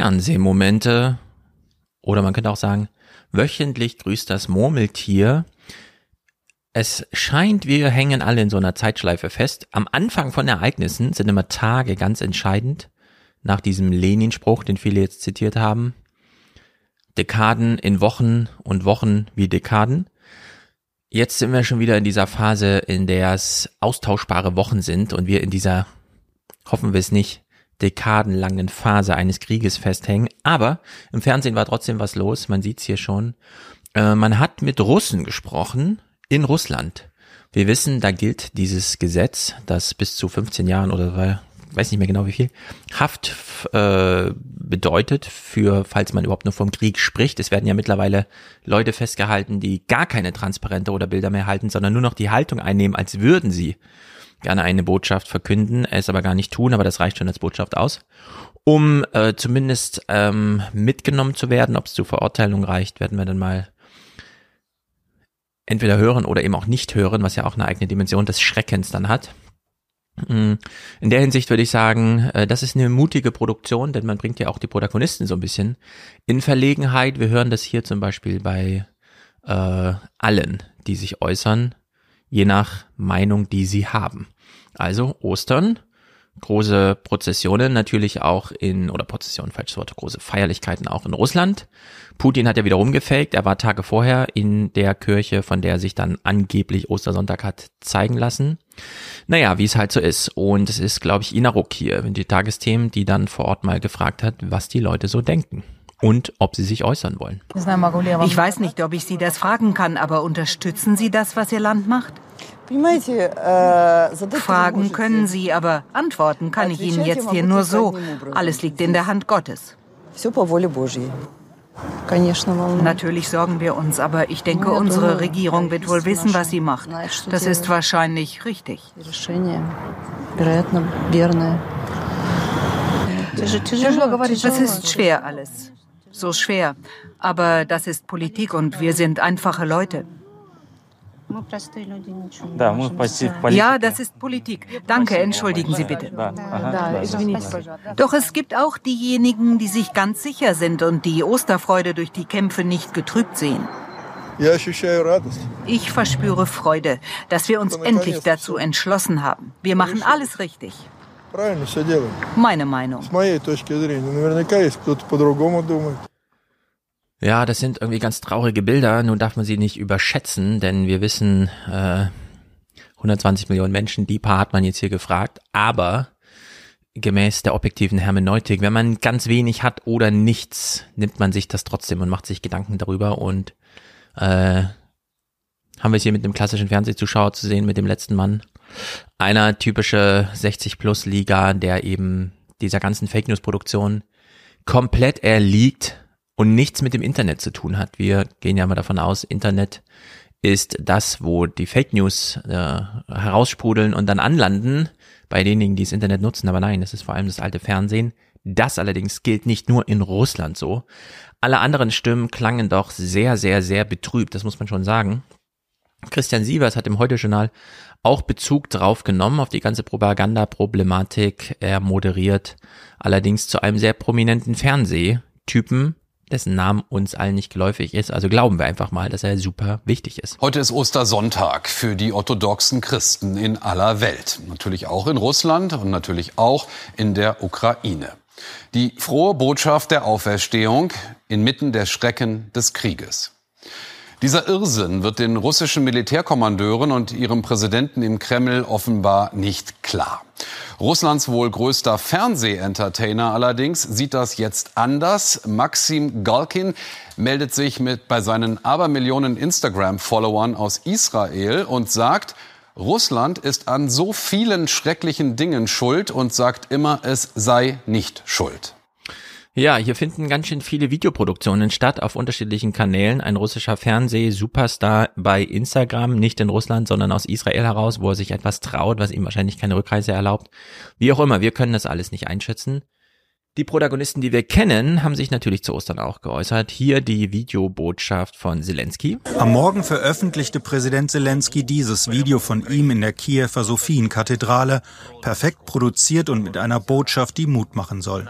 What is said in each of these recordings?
Fernsehmomente oder man könnte auch sagen, wöchentlich grüßt das Murmeltier. Es scheint, wir hängen alle in so einer Zeitschleife fest. Am Anfang von Ereignissen sind immer Tage ganz entscheidend. Nach diesem Lenin-Spruch, den viele jetzt zitiert haben. Dekaden in Wochen und Wochen wie Dekaden. Jetzt sind wir schon wieder in dieser Phase, in der es austauschbare Wochen sind und wir in dieser, hoffen wir es nicht, dekadenlangen Phase eines Krieges festhängen. Aber im Fernsehen war trotzdem was los, man sieht's hier schon. Äh, man hat mit Russen gesprochen in Russland. Wir wissen, da gilt dieses Gesetz, das bis zu 15 Jahren oder weiß nicht mehr genau wie viel, Haft äh, bedeutet für, falls man überhaupt nur vom Krieg spricht. Es werden ja mittlerweile Leute festgehalten, die gar keine Transparente oder Bilder mehr halten, sondern nur noch die Haltung einnehmen, als würden sie gerne eine Botschaft verkünden, es aber gar nicht tun, aber das reicht schon als Botschaft aus. Um äh, zumindest ähm, mitgenommen zu werden, ob es zu Verurteilung reicht, werden wir dann mal entweder hören oder eben auch nicht hören, was ja auch eine eigene Dimension des Schreckens dann hat. Mm. In der Hinsicht würde ich sagen, äh, das ist eine mutige Produktion, denn man bringt ja auch die Protagonisten so ein bisschen in Verlegenheit. Wir hören das hier zum Beispiel bei äh, allen, die sich äußern, je nach Meinung, die sie haben. Also Ostern, große Prozessionen natürlich auch in, oder Prozessionen, falsches Wort, große Feierlichkeiten auch in Russland. Putin hat ja wieder rumgefaked, er war Tage vorher in der Kirche, von der er sich dann angeblich Ostersonntag hat zeigen lassen. Naja, wie es halt so ist. Und es ist, glaube ich, Inaruk hier, die Tagesthemen, die dann vor Ort mal gefragt hat, was die Leute so denken und ob sie sich äußern wollen. Ich weiß nicht, ob ich Sie das fragen kann, aber unterstützen Sie das, was Ihr Land macht? Fragen können Sie, aber antworten kann ich Ihnen jetzt hier nur so. Alles liegt in der Hand Gottes. Natürlich sorgen wir uns, aber ich denke, unsere Regierung wird wohl wissen, was sie macht. Das ist wahrscheinlich richtig. Es ist schwer alles. So schwer. Aber das ist Politik und wir sind einfache Leute. Ja, das ist Politik. Danke, entschuldigen Sie bitte. Doch es gibt auch diejenigen, die sich ganz sicher sind und die Osterfreude durch die Kämpfe nicht getrübt sehen. Ich verspüre Freude, dass wir uns endlich dazu entschlossen haben. Wir machen alles richtig. Meine Meinung. Ja, das sind irgendwie ganz traurige Bilder. Nun darf man sie nicht überschätzen, denn wir wissen, äh, 120 Millionen Menschen, die paar hat man jetzt hier gefragt. Aber gemäß der objektiven Hermeneutik, wenn man ganz wenig hat oder nichts, nimmt man sich das trotzdem und macht sich Gedanken darüber. Und äh, haben wir es hier mit einem klassischen Fernsehzuschauer zu sehen, mit dem letzten Mann. Einer typische 60-Plus-Liga, der eben dieser ganzen Fake News-Produktion komplett erliegt und nichts mit dem Internet zu tun hat. Wir gehen ja mal davon aus, Internet ist das, wo die Fake News äh, heraussprudeln und dann anlanden bei denjenigen, die das Internet nutzen. Aber nein, das ist vor allem das alte Fernsehen. Das allerdings gilt nicht nur in Russland so. Alle anderen Stimmen klangen doch sehr, sehr, sehr betrübt, das muss man schon sagen. Christian Sievers hat im Heute-Journal auch Bezug drauf genommen, auf die ganze Propaganda-Problematik. Er moderiert allerdings zu einem sehr prominenten Fernsehtypen, dessen Namen uns allen nicht geläufig ist. Also glauben wir einfach mal, dass er super wichtig ist. Heute ist Ostersonntag für die orthodoxen Christen in aller Welt. Natürlich auch in Russland und natürlich auch in der Ukraine. Die frohe Botschaft der Auferstehung inmitten der Schrecken des Krieges. Dieser Irrsinn wird den russischen Militärkommandeuren und ihrem Präsidenten im Kreml offenbar nicht klar. Russlands wohl größter Fernsehentertainer allerdings sieht das jetzt anders. Maxim Galkin meldet sich mit bei seinen Abermillionen Instagram-Followern aus Israel und sagt, Russland ist an so vielen schrecklichen Dingen schuld und sagt immer, es sei nicht schuld. Ja, hier finden ganz schön viele Videoproduktionen statt auf unterschiedlichen Kanälen. Ein russischer Fernseh-Superstar bei Instagram, nicht in Russland, sondern aus Israel heraus, wo er sich etwas traut, was ihm wahrscheinlich keine Rückreise erlaubt. Wie auch immer, wir können das alles nicht einschätzen. Die Protagonisten, die wir kennen, haben sich natürlich zu Ostern auch geäußert. Hier die Videobotschaft von Zelensky. Am Morgen veröffentlichte Präsident Zelensky dieses Video von ihm in der Kiewer Sophienkathedrale, perfekt produziert und mit einer Botschaft, die Mut machen soll.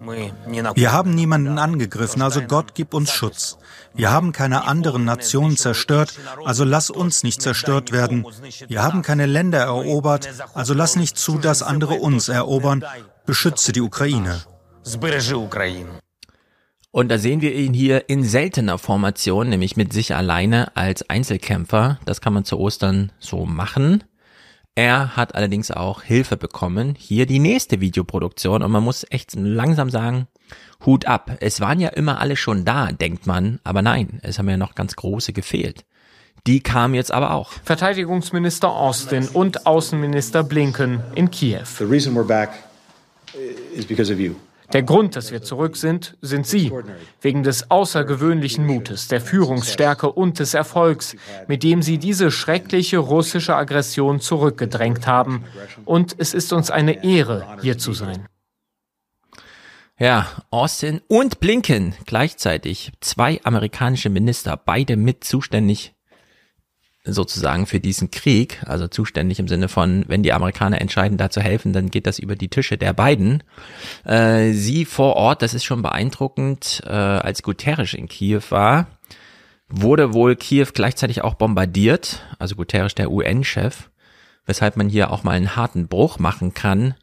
Wir haben niemanden angegriffen, also Gott gib uns Schutz. Wir haben keine anderen Nationen zerstört, also lass uns nicht zerstört werden. Wir haben keine Länder erobert, also lass nicht zu, dass andere uns erobern. Beschütze die Ukraine. Und da sehen wir ihn hier in seltener Formation, nämlich mit sich alleine als Einzelkämpfer. Das kann man zu Ostern so machen. Er hat allerdings auch Hilfe bekommen. Hier die nächste Videoproduktion und man muss echt langsam sagen, Hut ab. Es waren ja immer alle schon da, denkt man, aber nein, es haben ja noch ganz große gefehlt. Die kamen jetzt aber auch. Verteidigungsminister Austin und Außenminister Blinken in Kiew. The reason we're back is because of you. Der Grund, dass wir zurück sind, sind Sie, wegen des außergewöhnlichen Mutes, der Führungsstärke und des Erfolgs, mit dem Sie diese schreckliche russische Aggression zurückgedrängt haben. Und es ist uns eine Ehre, hier zu sein. Ja, Austin und Blinken gleichzeitig, zwei amerikanische Minister, beide mit zuständig sozusagen für diesen Krieg, also zuständig im Sinne von, wenn die Amerikaner entscheiden, da zu helfen, dann geht das über die Tische der beiden. Äh, sie vor Ort, das ist schon beeindruckend, äh, als Guterres in Kiew war, wurde wohl Kiew gleichzeitig auch bombardiert, also Guterres der UN-Chef, weshalb man hier auch mal einen harten Bruch machen kann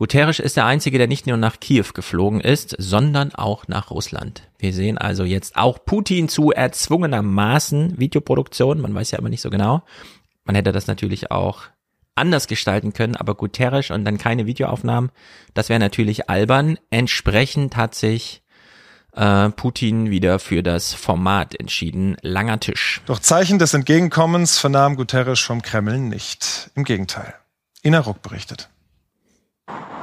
Guterres ist der Einzige, der nicht nur nach Kiew geflogen ist, sondern auch nach Russland. Wir sehen also jetzt auch Putin zu erzwungenermaßen Videoproduktion, man weiß ja aber nicht so genau. Man hätte das natürlich auch anders gestalten können, aber Guterres und dann keine Videoaufnahmen, das wäre natürlich albern. Entsprechend hat sich äh, Putin wieder für das Format entschieden. Langer Tisch. Doch Zeichen des Entgegenkommens vernahm Guterres vom Kreml nicht. Im Gegenteil. Ina Ruck berichtet.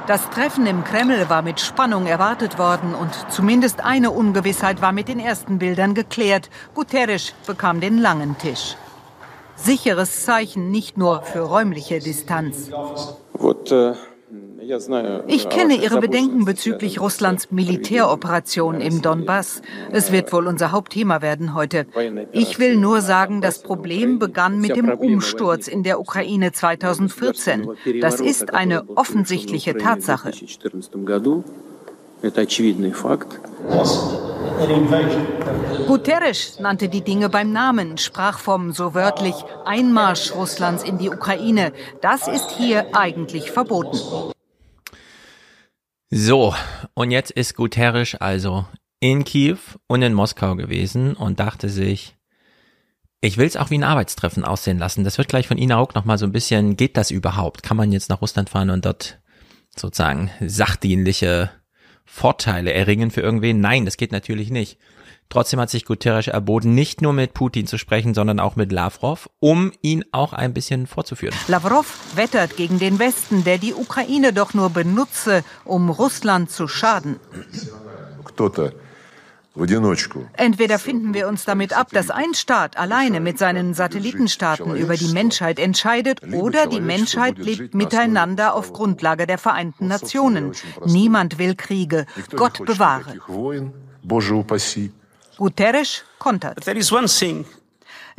Das Treffen im Kreml war mit Spannung erwartet worden und zumindest eine Ungewissheit war mit den ersten Bildern geklärt. Guterres bekam den langen Tisch. Sicheres Zeichen nicht nur für räumliche Distanz. Э, ich kenne Ihre Bedenken bezüglich Russlands Militäroperation im Donbass. Es wird wohl unser Hauptthema werden heute. Ich will nur sagen, das Problem begann mit dem Umsturz in der Ukraine 2014. Das ist eine offensichtliche Tatsache. Guterres nannte die Dinge beim Namen, sprach vom so wörtlich Einmarsch Russlands in die Ukraine. Das ist hier eigentlich verboten. So, und jetzt ist Guterres also in Kiew und in Moskau gewesen und dachte sich, ich will es auch wie ein Arbeitstreffen aussehen lassen. Das wird gleich von Ina auch nochmal so ein bisschen, geht das überhaupt? Kann man jetzt nach Russland fahren und dort sozusagen sachdienliche Vorteile erringen für irgendwen? Nein, das geht natürlich nicht. Trotzdem hat sich Guterres erboten, nicht nur mit Putin zu sprechen, sondern auch mit Lavrov, um ihn auch ein bisschen vorzuführen. Lavrov wettert gegen den Westen, der die Ukraine doch nur benutze, um Russland zu schaden. Entweder finden wir uns damit ab, dass ein Staat alleine mit seinen Satellitenstaaten über die Menschheit entscheidet, oder die Menschheit lebt miteinander auf Grundlage der Vereinten Nationen. Niemand will Kriege. Gott bewahre. Guterres kontert.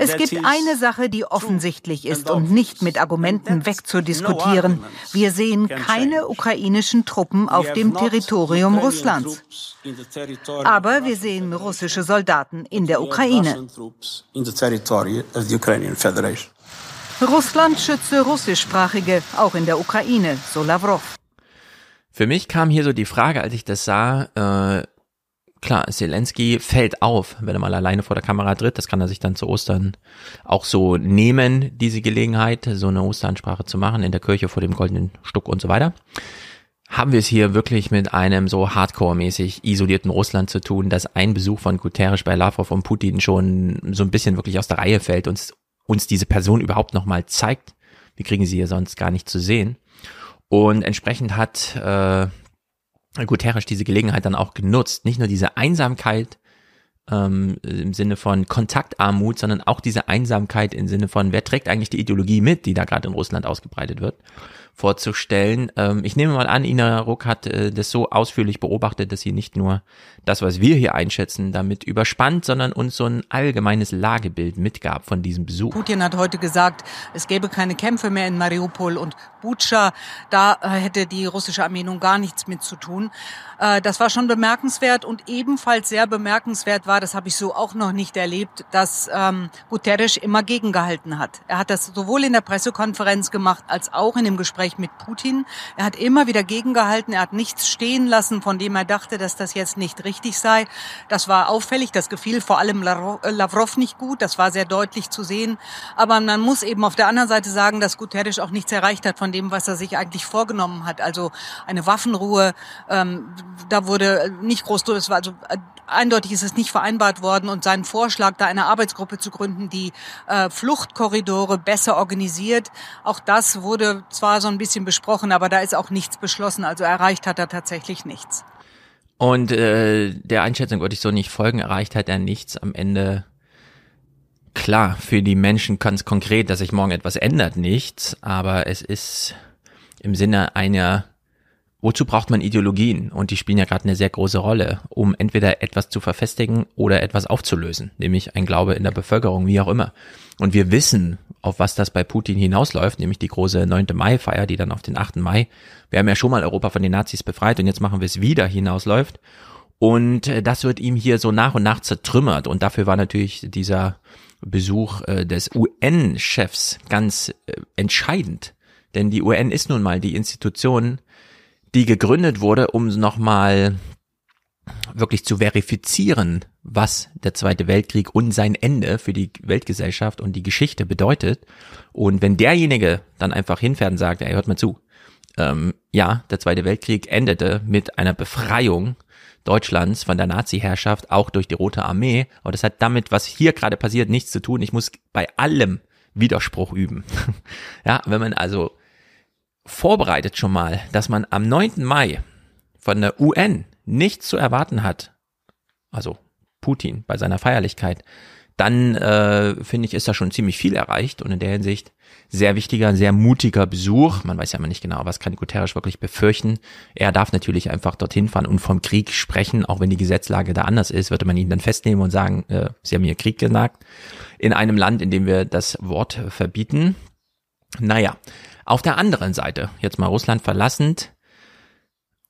Es gibt eine Sache, die offensichtlich ist und nicht mit Argumenten wegzudiskutieren. Wir sehen keine ukrainischen Truppen auf dem Territorium Russlands. Aber wir sehen russische Soldaten in der Ukraine. Russland schütze russischsprachige, auch in der Ukraine, so Lavrov. Für mich kam hier so die Frage, als ich das sah, äh, klar, Zelensky fällt auf, wenn er mal alleine vor der Kamera tritt. Das kann er sich dann zu Ostern auch so nehmen, diese Gelegenheit, so eine Osteransprache zu machen in der Kirche vor dem goldenen Stuck und so weiter. Haben wir es hier wirklich mit einem so hardcore-mäßig isolierten Russland zu tun, dass ein Besuch von Guterres bei Lavrov und Putin schon so ein bisschen wirklich aus der Reihe fällt und uns diese Person überhaupt nochmal zeigt. Wir kriegen sie hier sonst gar nicht zu sehen. Und entsprechend hat äh, Guterres diese Gelegenheit dann auch genutzt, nicht nur diese Einsamkeit ähm, im Sinne von Kontaktarmut, sondern auch diese Einsamkeit im Sinne von, wer trägt eigentlich die Ideologie mit, die da gerade in Russland ausgebreitet wird vorzustellen. Ähm, ich nehme mal an, Ina Ruck hat äh, das so ausführlich beobachtet, dass sie nicht nur das, was wir hier einschätzen, damit überspannt, sondern uns so ein allgemeines Lagebild mitgab von diesem Besuch. Putin hat heute gesagt, es gäbe keine Kämpfe mehr in Mariupol und Butscha. Da äh, hätte die russische Armee nun gar nichts mit zu tun. Äh, das war schon bemerkenswert und ebenfalls sehr bemerkenswert war, das habe ich so auch noch nicht erlebt, dass ähm, Guterres immer gegengehalten hat. Er hat das sowohl in der Pressekonferenz gemacht als auch in dem Gespräch mit Putin. Er hat immer wieder gegengehalten, er hat nichts stehen lassen, von dem er dachte, dass das jetzt nicht richtig sei. Das war auffällig, das gefiel vor allem äh, Lavrov nicht gut, das war sehr deutlich zu sehen. Aber man muss eben auf der anderen Seite sagen, dass Guterres auch nichts erreicht hat von dem, was er sich eigentlich vorgenommen hat. Also eine Waffenruhe, ähm, da wurde nicht groß, es war also äh, eindeutig ist es nicht vereinbart worden und sein Vorschlag, da eine Arbeitsgruppe zu gründen, die äh, Fluchtkorridore besser organisiert, auch das wurde zwar so ein bisschen besprochen, aber da ist auch nichts beschlossen. Also erreicht hat er tatsächlich nichts. Und äh, der Einschätzung würde ich so nicht folgen. Erreicht hat er nichts. Am Ende klar für die Menschen ganz konkret, dass sich morgen etwas ändert, nichts. Aber es ist im Sinne einer wozu braucht man Ideologien? Und die spielen ja gerade eine sehr große Rolle, um entweder etwas zu verfestigen oder etwas aufzulösen, nämlich ein Glaube in der Bevölkerung, wie auch immer. Und wir wissen, auf was das bei Putin hinausläuft, nämlich die große 9. Mai-Feier, die dann auf den 8. Mai, wir haben ja schon mal Europa von den Nazis befreit und jetzt machen wir es wieder, hinausläuft. Und äh, das wird ihm hier so nach und nach zertrümmert. Und dafür war natürlich dieser Besuch äh, des UN-Chefs ganz äh, entscheidend. Denn die UN ist nun mal die Institution, die gegründet wurde, um nochmal wirklich zu verifizieren, was der Zweite Weltkrieg und sein Ende für die Weltgesellschaft und die Geschichte bedeutet. Und wenn derjenige dann einfach hinfährt und sagt, ey, hört mal zu, ähm, ja, der Zweite Weltkrieg endete mit einer Befreiung Deutschlands von der Nazi-Herrschaft, auch durch die Rote Armee. Aber das hat damit, was hier gerade passiert, nichts zu tun. Ich muss bei allem Widerspruch üben. ja, wenn man also vorbereitet schon mal, dass man am 9. Mai von der UN nichts zu erwarten hat, also Putin bei seiner Feierlichkeit, dann äh, finde ich, ist da schon ziemlich viel erreicht und in der Hinsicht sehr wichtiger, sehr mutiger Besuch. Man weiß ja immer nicht genau, was kann Guterres wirklich befürchten. Er darf natürlich einfach dorthin fahren und vom Krieg sprechen, auch wenn die Gesetzlage da anders ist, würde man ihn dann festnehmen und sagen, äh, sie haben hier Krieg gesagt. In einem Land, in dem wir das Wort verbieten. Naja, auf der anderen Seite, jetzt mal Russland verlassend,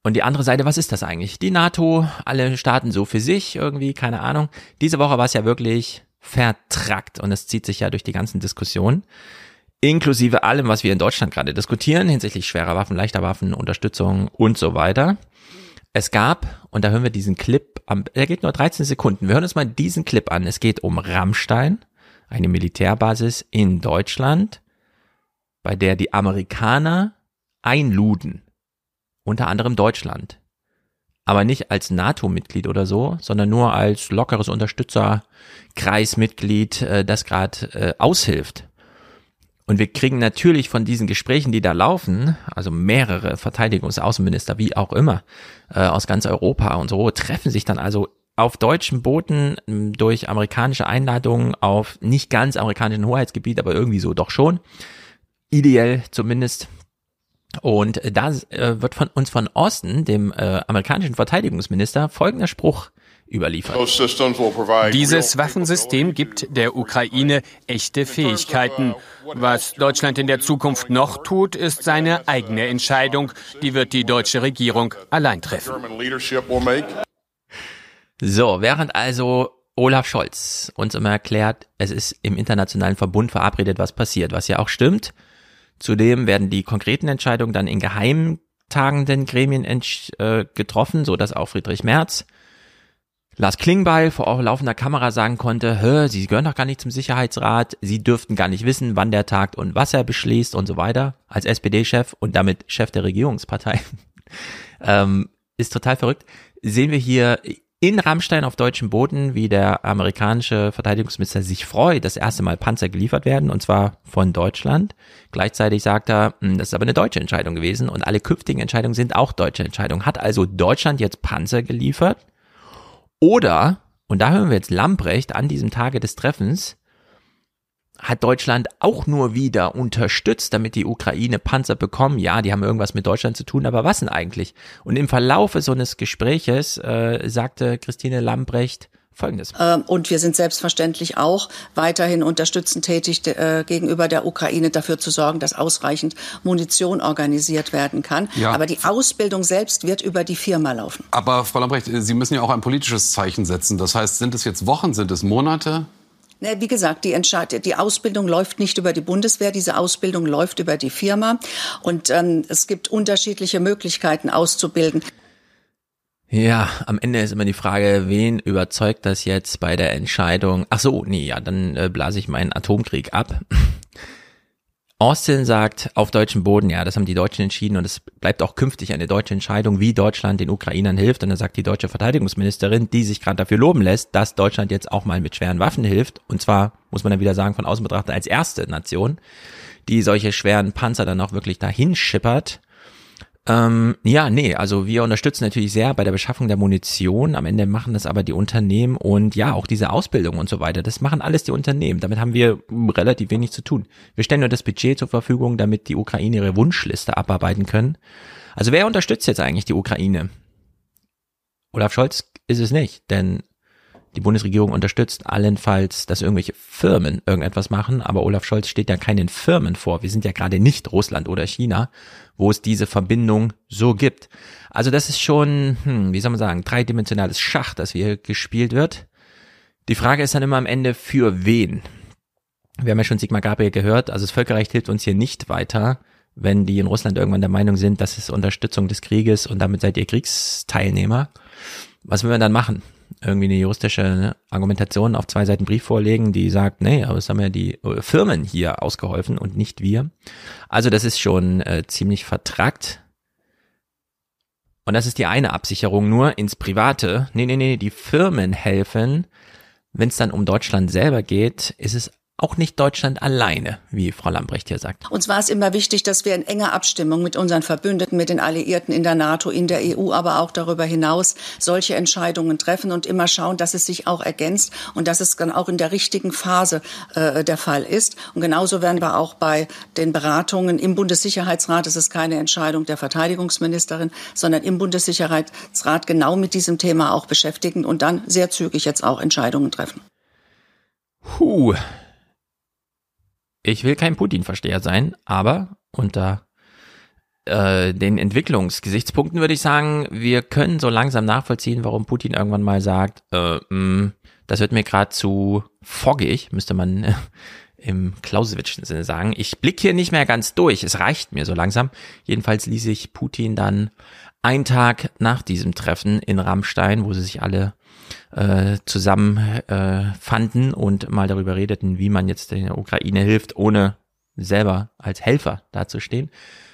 und die andere Seite, was ist das eigentlich? Die NATO, alle Staaten so für sich irgendwie, keine Ahnung. Diese Woche war es ja wirklich vertrackt und es zieht sich ja durch die ganzen Diskussionen, inklusive allem, was wir in Deutschland gerade diskutieren, hinsichtlich schwerer Waffen, leichter Waffen, Unterstützung und so weiter. Es gab, und da hören wir diesen Clip, der geht nur 13 Sekunden. Wir hören uns mal diesen Clip an. Es geht um Rammstein, eine Militärbasis in Deutschland bei der die Amerikaner einluden, unter anderem Deutschland, aber nicht als NATO-Mitglied oder so, sondern nur als lockeres Unterstützerkreismitglied, äh, das gerade äh, aushilft. Und wir kriegen natürlich von diesen Gesprächen, die da laufen, also mehrere Verteidigungsaußenminister, wie auch immer, äh, aus ganz Europa und so, treffen sich dann also auf deutschen Booten durch amerikanische Einladungen auf nicht ganz amerikanischen Hoheitsgebiet, aber irgendwie so doch schon ideell zumindest. Und da äh, wird von uns von Austin, dem äh, amerikanischen Verteidigungsminister, folgender Spruch überliefert. Dieses Waffensystem gibt der Ukraine echte Fähigkeiten. Was Deutschland in der Zukunft noch tut, ist seine eigene Entscheidung. Die wird die deutsche Regierung allein treffen. So, während also Olaf Scholz uns immer erklärt, es ist im internationalen Verbund verabredet, was passiert, was ja auch stimmt. Zudem werden die konkreten Entscheidungen dann in geheimen tagenden Gremien äh, getroffen, so dass auch Friedrich Merz Lars Klingbeil vor laufender Kamera sagen konnte, Hö, Sie gehören doch gar nicht zum Sicherheitsrat, Sie dürften gar nicht wissen, wann der tagt und was er beschließt und so weiter, als SPD-Chef und damit Chef der Regierungspartei. ähm, ist total verrückt. Sehen wir hier in Rammstein auf deutschem Boden, wie der amerikanische Verteidigungsminister sich freut, dass erste Mal Panzer geliefert werden, und zwar von Deutschland. Gleichzeitig sagt er, hm, das ist aber eine deutsche Entscheidung gewesen und alle künftigen Entscheidungen sind auch deutsche Entscheidungen. Hat also Deutschland jetzt Panzer geliefert? Oder, Und da hören wir jetzt Lamprecht an diesem Tage des Treffens, hat Deutschland auch nur wieder unterstützt, damit die Ukraine Panzer bekommen. Ja, die haben irgendwas mit Deutschland zu tun, aber was denn eigentlich? Und im Verlaufe so eines Gespräches äh, sagte Christine Lambrecht, Folgendes. Ähm, und wir sind selbstverständlich auch weiterhin unterstützend tätig äh, gegenüber der Ukraine dafür zu sorgen, dass ausreichend Munition organisiert werden kann. Ja. Aber die Ausbildung selbst wird über die Firma laufen. Aber Frau Lambrecht, Sie müssen ja auch ein politisches Zeichen setzen. Das heißt, sind es jetzt Wochen, sind es Monate? Ne, wie gesagt, die, Entscheid die Ausbildung läuft nicht über die Bundeswehr, diese Ausbildung läuft über die Firma. Und ähm, es gibt unterschiedliche Möglichkeiten auszubilden. Ja, am Ende ist immer die Frage, wen überzeugt das jetzt bei der Entscheidung? Ach so, nee, ja, dann äh, blase ich meinen Atomkrieg ab. Austin sagt auf deutschem Boden, ja, das haben die Deutschen entschieden und es bleibt auch künftig eine deutsche Entscheidung, wie Deutschland den Ukrainern hilft. Und dann sagt die deutsche Verteidigungsministerin, die sich gerade dafür loben lässt, dass Deutschland jetzt auch mal mit schweren Waffen hilft. Und zwar, muss man dann wieder sagen, von außen betrachtet als erste Nation, die solche schweren Panzer dann auch wirklich dahin schippert. Ähm, ja, nee, also wir unterstützen natürlich sehr bei der Beschaffung der Munition. Am Ende machen das aber die Unternehmen und ja, auch diese Ausbildung und so weiter. Das machen alles die Unternehmen. Damit haben wir relativ wenig zu tun. Wir stellen nur das Budget zur Verfügung, damit die Ukraine ihre Wunschliste abarbeiten können. Also wer unterstützt jetzt eigentlich die Ukraine? Olaf Scholz ist es nicht, denn die Bundesregierung unterstützt allenfalls, dass irgendwelche Firmen irgendetwas machen, aber Olaf Scholz steht ja keinen Firmen vor. Wir sind ja gerade nicht Russland oder China, wo es diese Verbindung so gibt. Also das ist schon, hm, wie soll man sagen, dreidimensionales Schach, das hier gespielt wird. Die Frage ist dann immer am Ende, für wen? Wir haben ja schon Sigmar Gabriel gehört, also das Völkerrecht hilft uns hier nicht weiter, wenn die in Russland irgendwann der Meinung sind, das ist Unterstützung des Krieges und damit seid ihr Kriegsteilnehmer. Was will man dann machen? Irgendwie eine juristische Argumentation auf zwei Seiten Brief vorlegen, die sagt, nee, aber es haben ja die äh, Firmen hier ausgeholfen und nicht wir. Also das ist schon äh, ziemlich vertrackt. Und das ist die eine Absicherung nur ins Private. Nee, nee, nee, die Firmen helfen. Wenn es dann um Deutschland selber geht, ist es auch nicht Deutschland alleine, wie Frau Lambrecht hier sagt. Uns war es immer wichtig, dass wir in enger Abstimmung mit unseren Verbündeten, mit den Alliierten in der NATO, in der EU, aber auch darüber hinaus solche Entscheidungen treffen und immer schauen, dass es sich auch ergänzt und dass es dann auch in der richtigen Phase äh, der Fall ist. Und genauso werden wir auch bei den Beratungen im Bundessicherheitsrat, es ist keine Entscheidung der Verteidigungsministerin, sondern im Bundessicherheitsrat genau mit diesem Thema auch beschäftigen und dann sehr zügig jetzt auch Entscheidungen treffen. Puh, ich will kein Putin-Versteher sein, aber unter äh, den Entwicklungsgesichtspunkten würde ich sagen, wir können so langsam nachvollziehen, warum Putin irgendwann mal sagt, äh, mh, mm, das wird mir gerade zu foggig, müsste man äh, im Clausewitschen Sinne sagen. Ich blicke hier nicht mehr ganz durch, es reicht mir so langsam. Jedenfalls ließ sich Putin dann einen Tag nach diesem Treffen in Rammstein, wo sie sich alle äh, zusammen äh, fanden und mal darüber redeten, wie man jetzt der Ukraine hilft, ohne selber als Helfer dazustehen.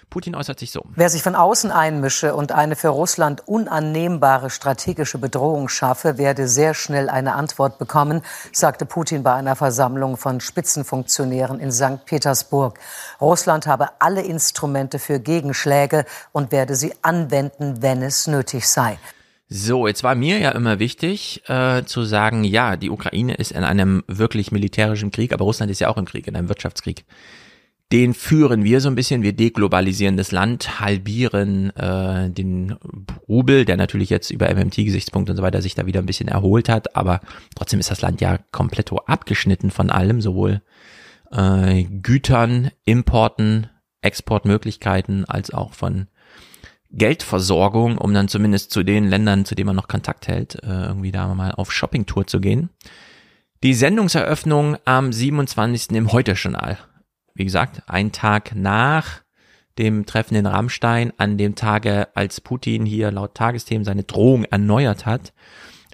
Putin äußert sich so. Wer sich von außen einmische und eine für Russland unannehmbare strategische Bedrohung schaffe, werde sehr schnell eine Antwort bekommen, sagte Putin bei einer Versammlung von Spitzenfunktionären in St. Petersburg. Russland habe alle Instrumente für Gegenschläge und werde sie anwenden, wenn es nötig sei. So, jetzt war mir ja immer wichtig äh, zu sagen, ja, die Ukraine ist in einem wirklich militärischen Krieg, aber Russland ist ja auch im Krieg, in einem Wirtschaftskrieg. Den führen wir so ein bisschen, wir deglobalisieren das Land, halbieren äh, den Rubel, der natürlich jetzt über MMT-Gesichtspunkte und so weiter sich da wieder ein bisschen erholt hat, aber trotzdem ist das Land ja komplett abgeschnitten von allem, sowohl äh, Gütern, Importen, Exportmöglichkeiten als auch von Geldversorgung, um dann zumindest zu den Ländern, zu denen man noch Kontakt hält, äh, irgendwie da mal auf Shoppingtour zu gehen. Die Sendungseröffnung am 27. im Heute-Journal. Wie gesagt, ein Tag nach dem Treffen in Rammstein, an dem Tage, als Putin hier laut Tagesthemen seine Drohung erneuert hat.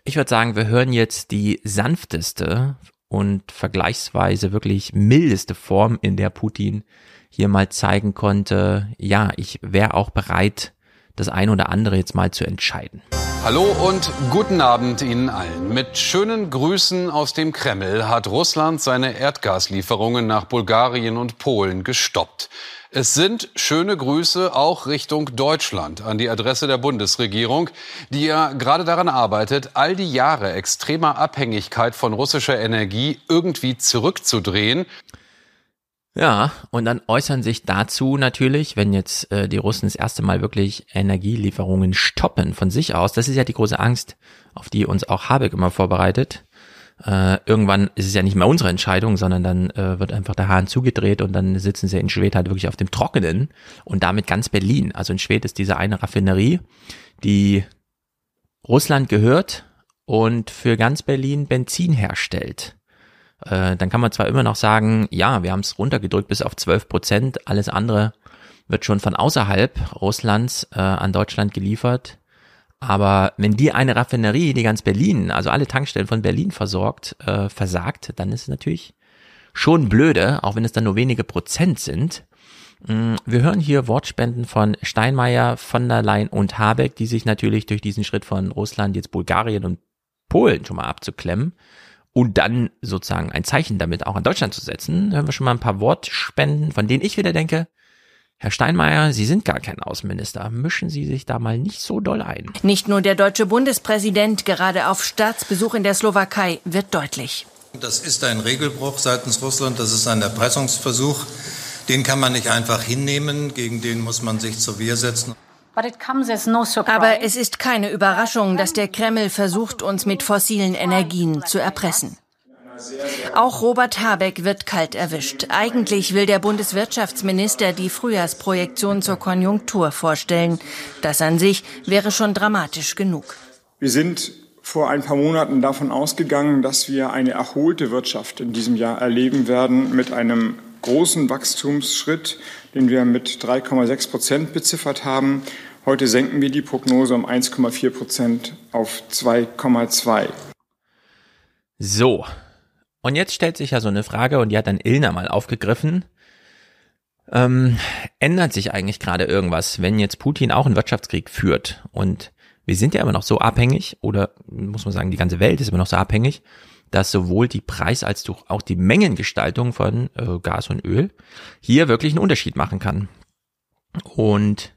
Ich würde sagen, wir hören jetzt die sanfteste und vergleichsweise wirklich mildeste Form, in der Putin hier mal zeigen konnte, ja, ich wäre auch bereit, das eine oder andere jetzt mal zu entscheiden. Hallo und guten Abend Ihnen allen. Mit schönen Grüßen aus dem Kreml hat Russland seine Erdgaslieferungen nach Bulgarien und Polen gestoppt. Es sind schöne Grüße auch Richtung Deutschland an die Adresse der Bundesregierung, die ja gerade daran arbeitet, all die Jahre extremer Abhängigkeit von russischer Energie irgendwie zurückzudrehen. Ja, und dann äußern sich dazu natürlich, wenn jetzt äh, die Russen das erste Mal wirklich Energielieferungen stoppen von sich aus, das ist ja die große Angst, auf die uns auch Habeck immer vorbereitet, äh, irgendwann ist es ja nicht mehr unsere Entscheidung, sondern dann äh, wird einfach der Hahn zugedreht und dann sitzen sie in Schwedt halt wirklich auf dem Trockenen und damit ganz Berlin. Also in Schwedt ist diese eine Raffinerie, die Russland gehört und für ganz Berlin Benzin herstellt. Äh, dann kann man zwar immer noch sagen, ja, wir haben es runtergedrückt bis auf 12 Prozent, alles andere wird schon von außerhalb Russlands äh, an Deutschland geliefert. Aber wenn die eine Raffinerie, die ganz Berlin, also alle Tankstellen von Berlin versorgt, äh, versagt, dann ist es natürlich schon blöde, auch wenn es dann nur wenige Prozent sind. Mm, wir hören hier Wortspenden von Steinmeier, von der Leyen und Habeck, die sich natürlich durch diesen Schritt von Russland, jetzt Bulgarien und Polen schon mal abzuklemmen und dann sozusagen ein Zeichen damit auch an Deutschland zu setzen, hören wir schon mal ein paar Wortspenden, von denen ich wieder denke, Herr Steinmeier, Sie sind gar kein Außenminister. Mischen Sie sich da mal nicht so doll ein. Nicht nur der deutsche Bundespräsident, gerade auf Staatsbesuch in der Slowakei, wird deutlich. Das ist ein Regelbruch seitens Russland, das ist ein Erpressungsversuch. Den kann man nicht einfach hinnehmen, gegen den muss man sich zur Wehr setzen. Aber es ist keine Überraschung, dass der Kreml versucht, uns mit fossilen Energien zu erpressen. Auch Robert Habeck wird kalt erwischt. Eigentlich will der Bundeswirtschaftsminister die Frühjahrsprojektion zur Konjunktur vorstellen. Das an sich wäre schon dramatisch genug. Wir sind vor ein paar Monaten davon ausgegangen, dass wir eine erholte Wirtschaft in diesem Jahr erleben werden mit einem großen Wachstumsschritt, den wir mit 3,6 Prozent beziffert haben. Heute senken wir die Prognose um 1,4 Prozent auf 2,2. So, und jetzt stellt sich ja so eine Frage, und die hat dann Ilna mal aufgegriffen. Ähm, ändert sich eigentlich gerade irgendwas, wenn jetzt Putin auch einen Wirtschaftskrieg führt? Und wir sind ja immer noch so abhängig, oder muss man sagen, die ganze Welt ist immer noch so abhängig, dass sowohl die Preis- als auch die Mengengestaltung von äh, Gas und Öl hier wirklich einen Unterschied machen kann. Und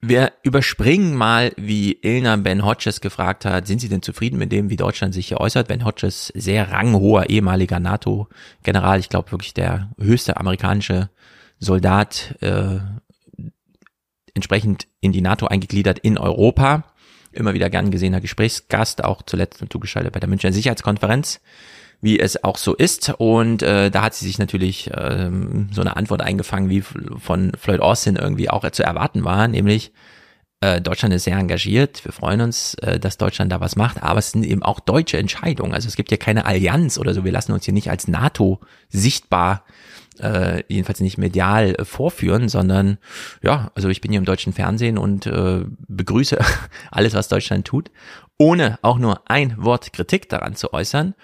wir überspringen mal, wie Ilna Ben Hodges gefragt hat, sind Sie denn zufrieden mit dem, wie Deutschland sich hier äußert? Ben Hodges, sehr ranghoher ehemaliger NATO-General, ich glaube wirklich der höchste amerikanische Soldat, äh, entsprechend in die NATO eingegliedert in Europa. Immer wieder gern gesehener Gesprächsgast, auch zuletzt zugeschaltet bei der Münchner Sicherheitskonferenz wie es auch so ist. Und äh, da hat sie sich natürlich ähm, so eine Antwort eingefangen, wie von Floyd Austin irgendwie auch zu erwarten war, nämlich äh, Deutschland ist sehr engagiert. Wir freuen uns, äh, dass Deutschland da was macht, aber es sind eben auch deutsche Entscheidungen. Also es gibt ja keine Allianz oder so. Wir lassen uns hier nicht als NATO sichtbar äh, jedenfalls nicht medial vorführen, sondern ja, also ich bin hier im deutschen Fernsehen und äh, begrüße alles, was Deutschland tut, ohne auch nur ein Wort Kritik daran zu äußern.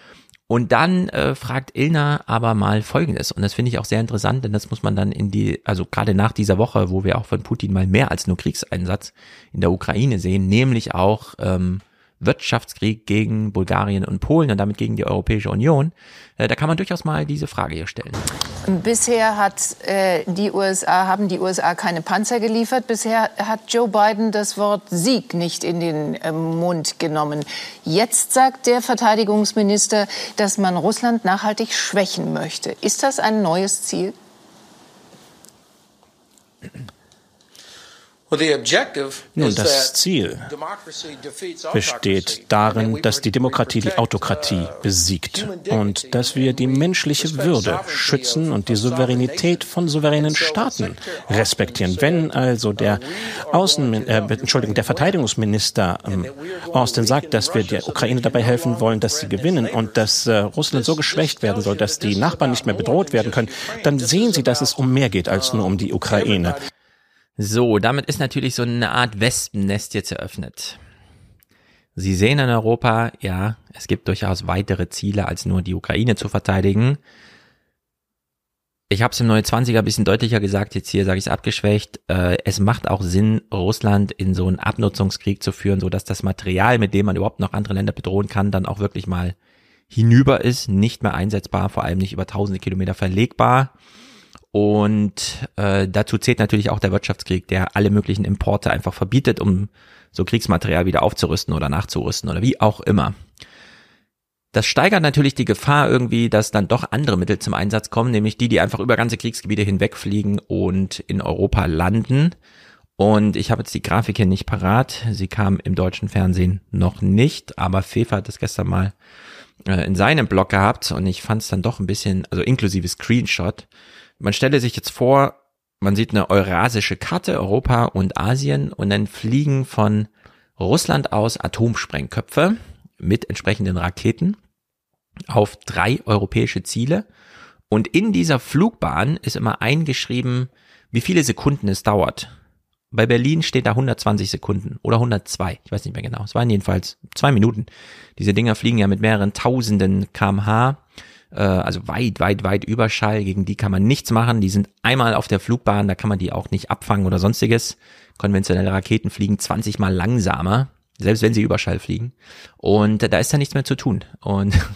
Und dann äh, fragt Ilna aber mal Folgendes, und das finde ich auch sehr interessant, denn das muss man dann in die, also gerade nach dieser Woche, wo wir auch von Putin mal mehr als nur Kriegseinsatz in der Ukraine sehen, nämlich auch ähm, Wirtschaftskrieg gegen Bulgarien und Polen und damit gegen die Europäische Union, äh, da kann man durchaus mal diese Frage hier stellen. Bisher hat äh, die USA, haben die USA keine Panzer geliefert. Bisher hat Joe Biden das Wort Sieg nicht in den äh, Mund genommen. Jetzt sagt der Verteidigungsminister, dass man Russland nachhaltig schwächen möchte. Ist das ein neues Ziel? Nun, das Ziel besteht darin, dass die Demokratie die Autokratie besiegt und dass wir die menschliche Würde schützen und die Souveränität von souveränen Staaten respektieren. Wenn also der Außen, äh, Entschuldigung, der Verteidigungsminister ähm, Austin sagt, dass wir der Ukraine dabei helfen wollen, dass sie gewinnen und dass äh, Russland so geschwächt werden soll, dass die Nachbarn nicht mehr bedroht werden können, dann sehen Sie, dass es um mehr geht als nur um die Ukraine. So, damit ist natürlich so eine Art Wespennest jetzt eröffnet. Sie sehen in Europa, ja, es gibt durchaus weitere Ziele, als nur die Ukraine zu verteidigen. Ich habe es im Neue 20er ein bisschen deutlicher gesagt, jetzt hier sage ich es abgeschwächt. Äh, es macht auch Sinn, Russland in so einen Abnutzungskrieg zu führen, so dass das Material, mit dem man überhaupt noch andere Länder bedrohen kann, dann auch wirklich mal hinüber ist, nicht mehr einsetzbar, vor allem nicht über tausende Kilometer verlegbar. Und äh, dazu zählt natürlich auch der Wirtschaftskrieg, der alle möglichen Importe einfach verbietet, um so Kriegsmaterial wieder aufzurüsten oder nachzurüsten oder wie auch immer. Das steigert natürlich die Gefahr irgendwie, dass dann doch andere Mittel zum Einsatz kommen, nämlich die, die einfach über ganze Kriegsgebiete hinwegfliegen und in Europa landen. Und ich habe jetzt die Grafik hier nicht parat. Sie kam im deutschen Fernsehen noch nicht, aber Fefa hat das gestern mal äh, in seinem Blog gehabt und ich fand es dann doch ein bisschen, also inklusive Screenshot. Man stelle sich jetzt vor, man sieht eine eurasische Karte, Europa und Asien und dann fliegen von Russland aus Atomsprengköpfe mit entsprechenden Raketen auf drei europäische Ziele. Und in dieser Flugbahn ist immer eingeschrieben, wie viele Sekunden es dauert. Bei Berlin steht da 120 Sekunden oder 102, ich weiß nicht mehr genau. Es waren jedenfalls zwei Minuten. Diese Dinger fliegen ja mit mehreren Tausenden kmh, äh, also weit, weit, weit Überschall. Gegen die kann man nichts machen. Die sind einmal auf der Flugbahn, da kann man die auch nicht abfangen oder sonstiges. Konventionelle Raketen fliegen 20 mal langsamer, selbst wenn sie Überschall fliegen. Und da ist da nichts mehr zu tun. Und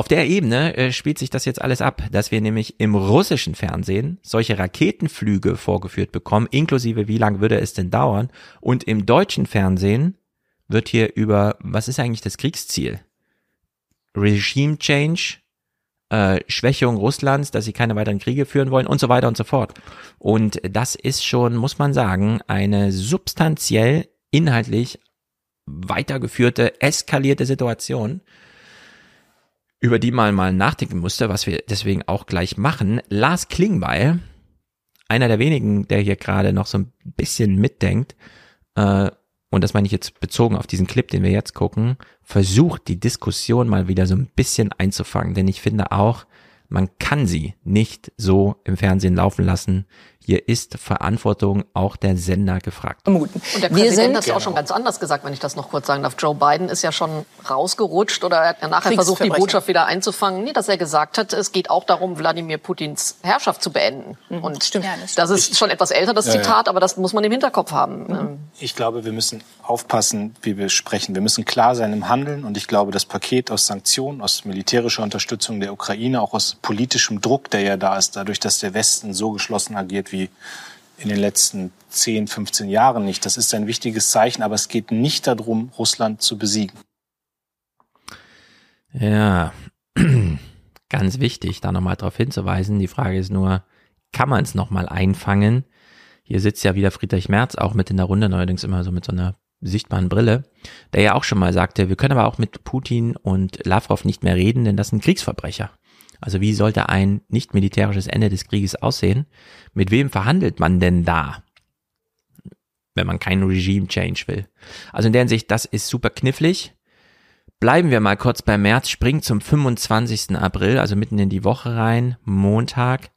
Auf der Ebene äh, spielt sich das jetzt alles ab, dass wir nämlich im russischen Fernsehen solche Raketenflüge vorgeführt bekommen, inklusive wie lang würde es denn dauern. Und im deutschen Fernsehen wird hier über, was ist eigentlich das Kriegsziel? Regime Change, äh, Schwächung Russlands, dass sie keine weiteren Kriege führen wollen und so weiter und so fort. Und das ist schon, muss man sagen, eine substanziell inhaltlich weitergeführte, eskalierte Situation über die man mal nachdenken musste, was wir deswegen auch gleich machen. Lars Klingbeil, einer der wenigen, der hier gerade noch so ein bisschen mitdenkt, äh, und das meine ich jetzt bezogen auf diesen Clip, den wir jetzt gucken, versucht die Diskussion mal wieder so ein bisschen einzufangen. Denn ich finde auch, man kann sie nicht so im Fernsehen laufen lassen. Hier ist Verantwortung auch der Sender gefragt. Und der Präsident hat es auch schon ganz anders gesagt, wenn ich das noch kurz sagen darf. Joe Biden ist ja schon rausgerutscht oder er hat ja nachher versucht, die Botschaft wieder einzufangen. Nee, dass er gesagt hat, es geht auch darum, Wladimir Putins Herrschaft zu beenden. Mhm. Und Stimmt. das ist schon etwas älter, das Zitat, aber das muss man im Hinterkopf haben. Mhm. Ähm, ich glaube, wir müssen aufpassen, wie wir sprechen. Wir müssen klar sein im Handeln. Und ich glaube, das Paket aus Sanktionen, aus militärischer Unterstützung der Ukraine, auch aus politischem Druck, der ja da ist, dadurch, dass der Westen so geschlossen agiert wie in den letzten 10, 15 Jahren nicht. Das ist ein wichtiges Zeichen, aber es geht nicht darum, Russland zu besiegen. Ja, ganz wichtig, da nochmal darauf hinzuweisen. Die Frage ist nur, kann man es nochmal einfangen? Hier sitzt ja wieder Friedrich Merz, auch mit in der Runde, neuerdings immer so mit so einer sichtbaren Brille, der ja auch schon mal sagte, wir können aber auch mit Putin und Lavrov nicht mehr reden, denn das sind Kriegsverbrecher. Also wie sollte ein nicht militärisches Ende des Krieges aussehen? Mit wem verhandelt man denn da? Wenn man keinen Regime Change will. Also in der Hinsicht, das ist super knifflig. Bleiben wir mal kurz bei März, springt zum 25. April, also mitten in die Woche rein, Montag.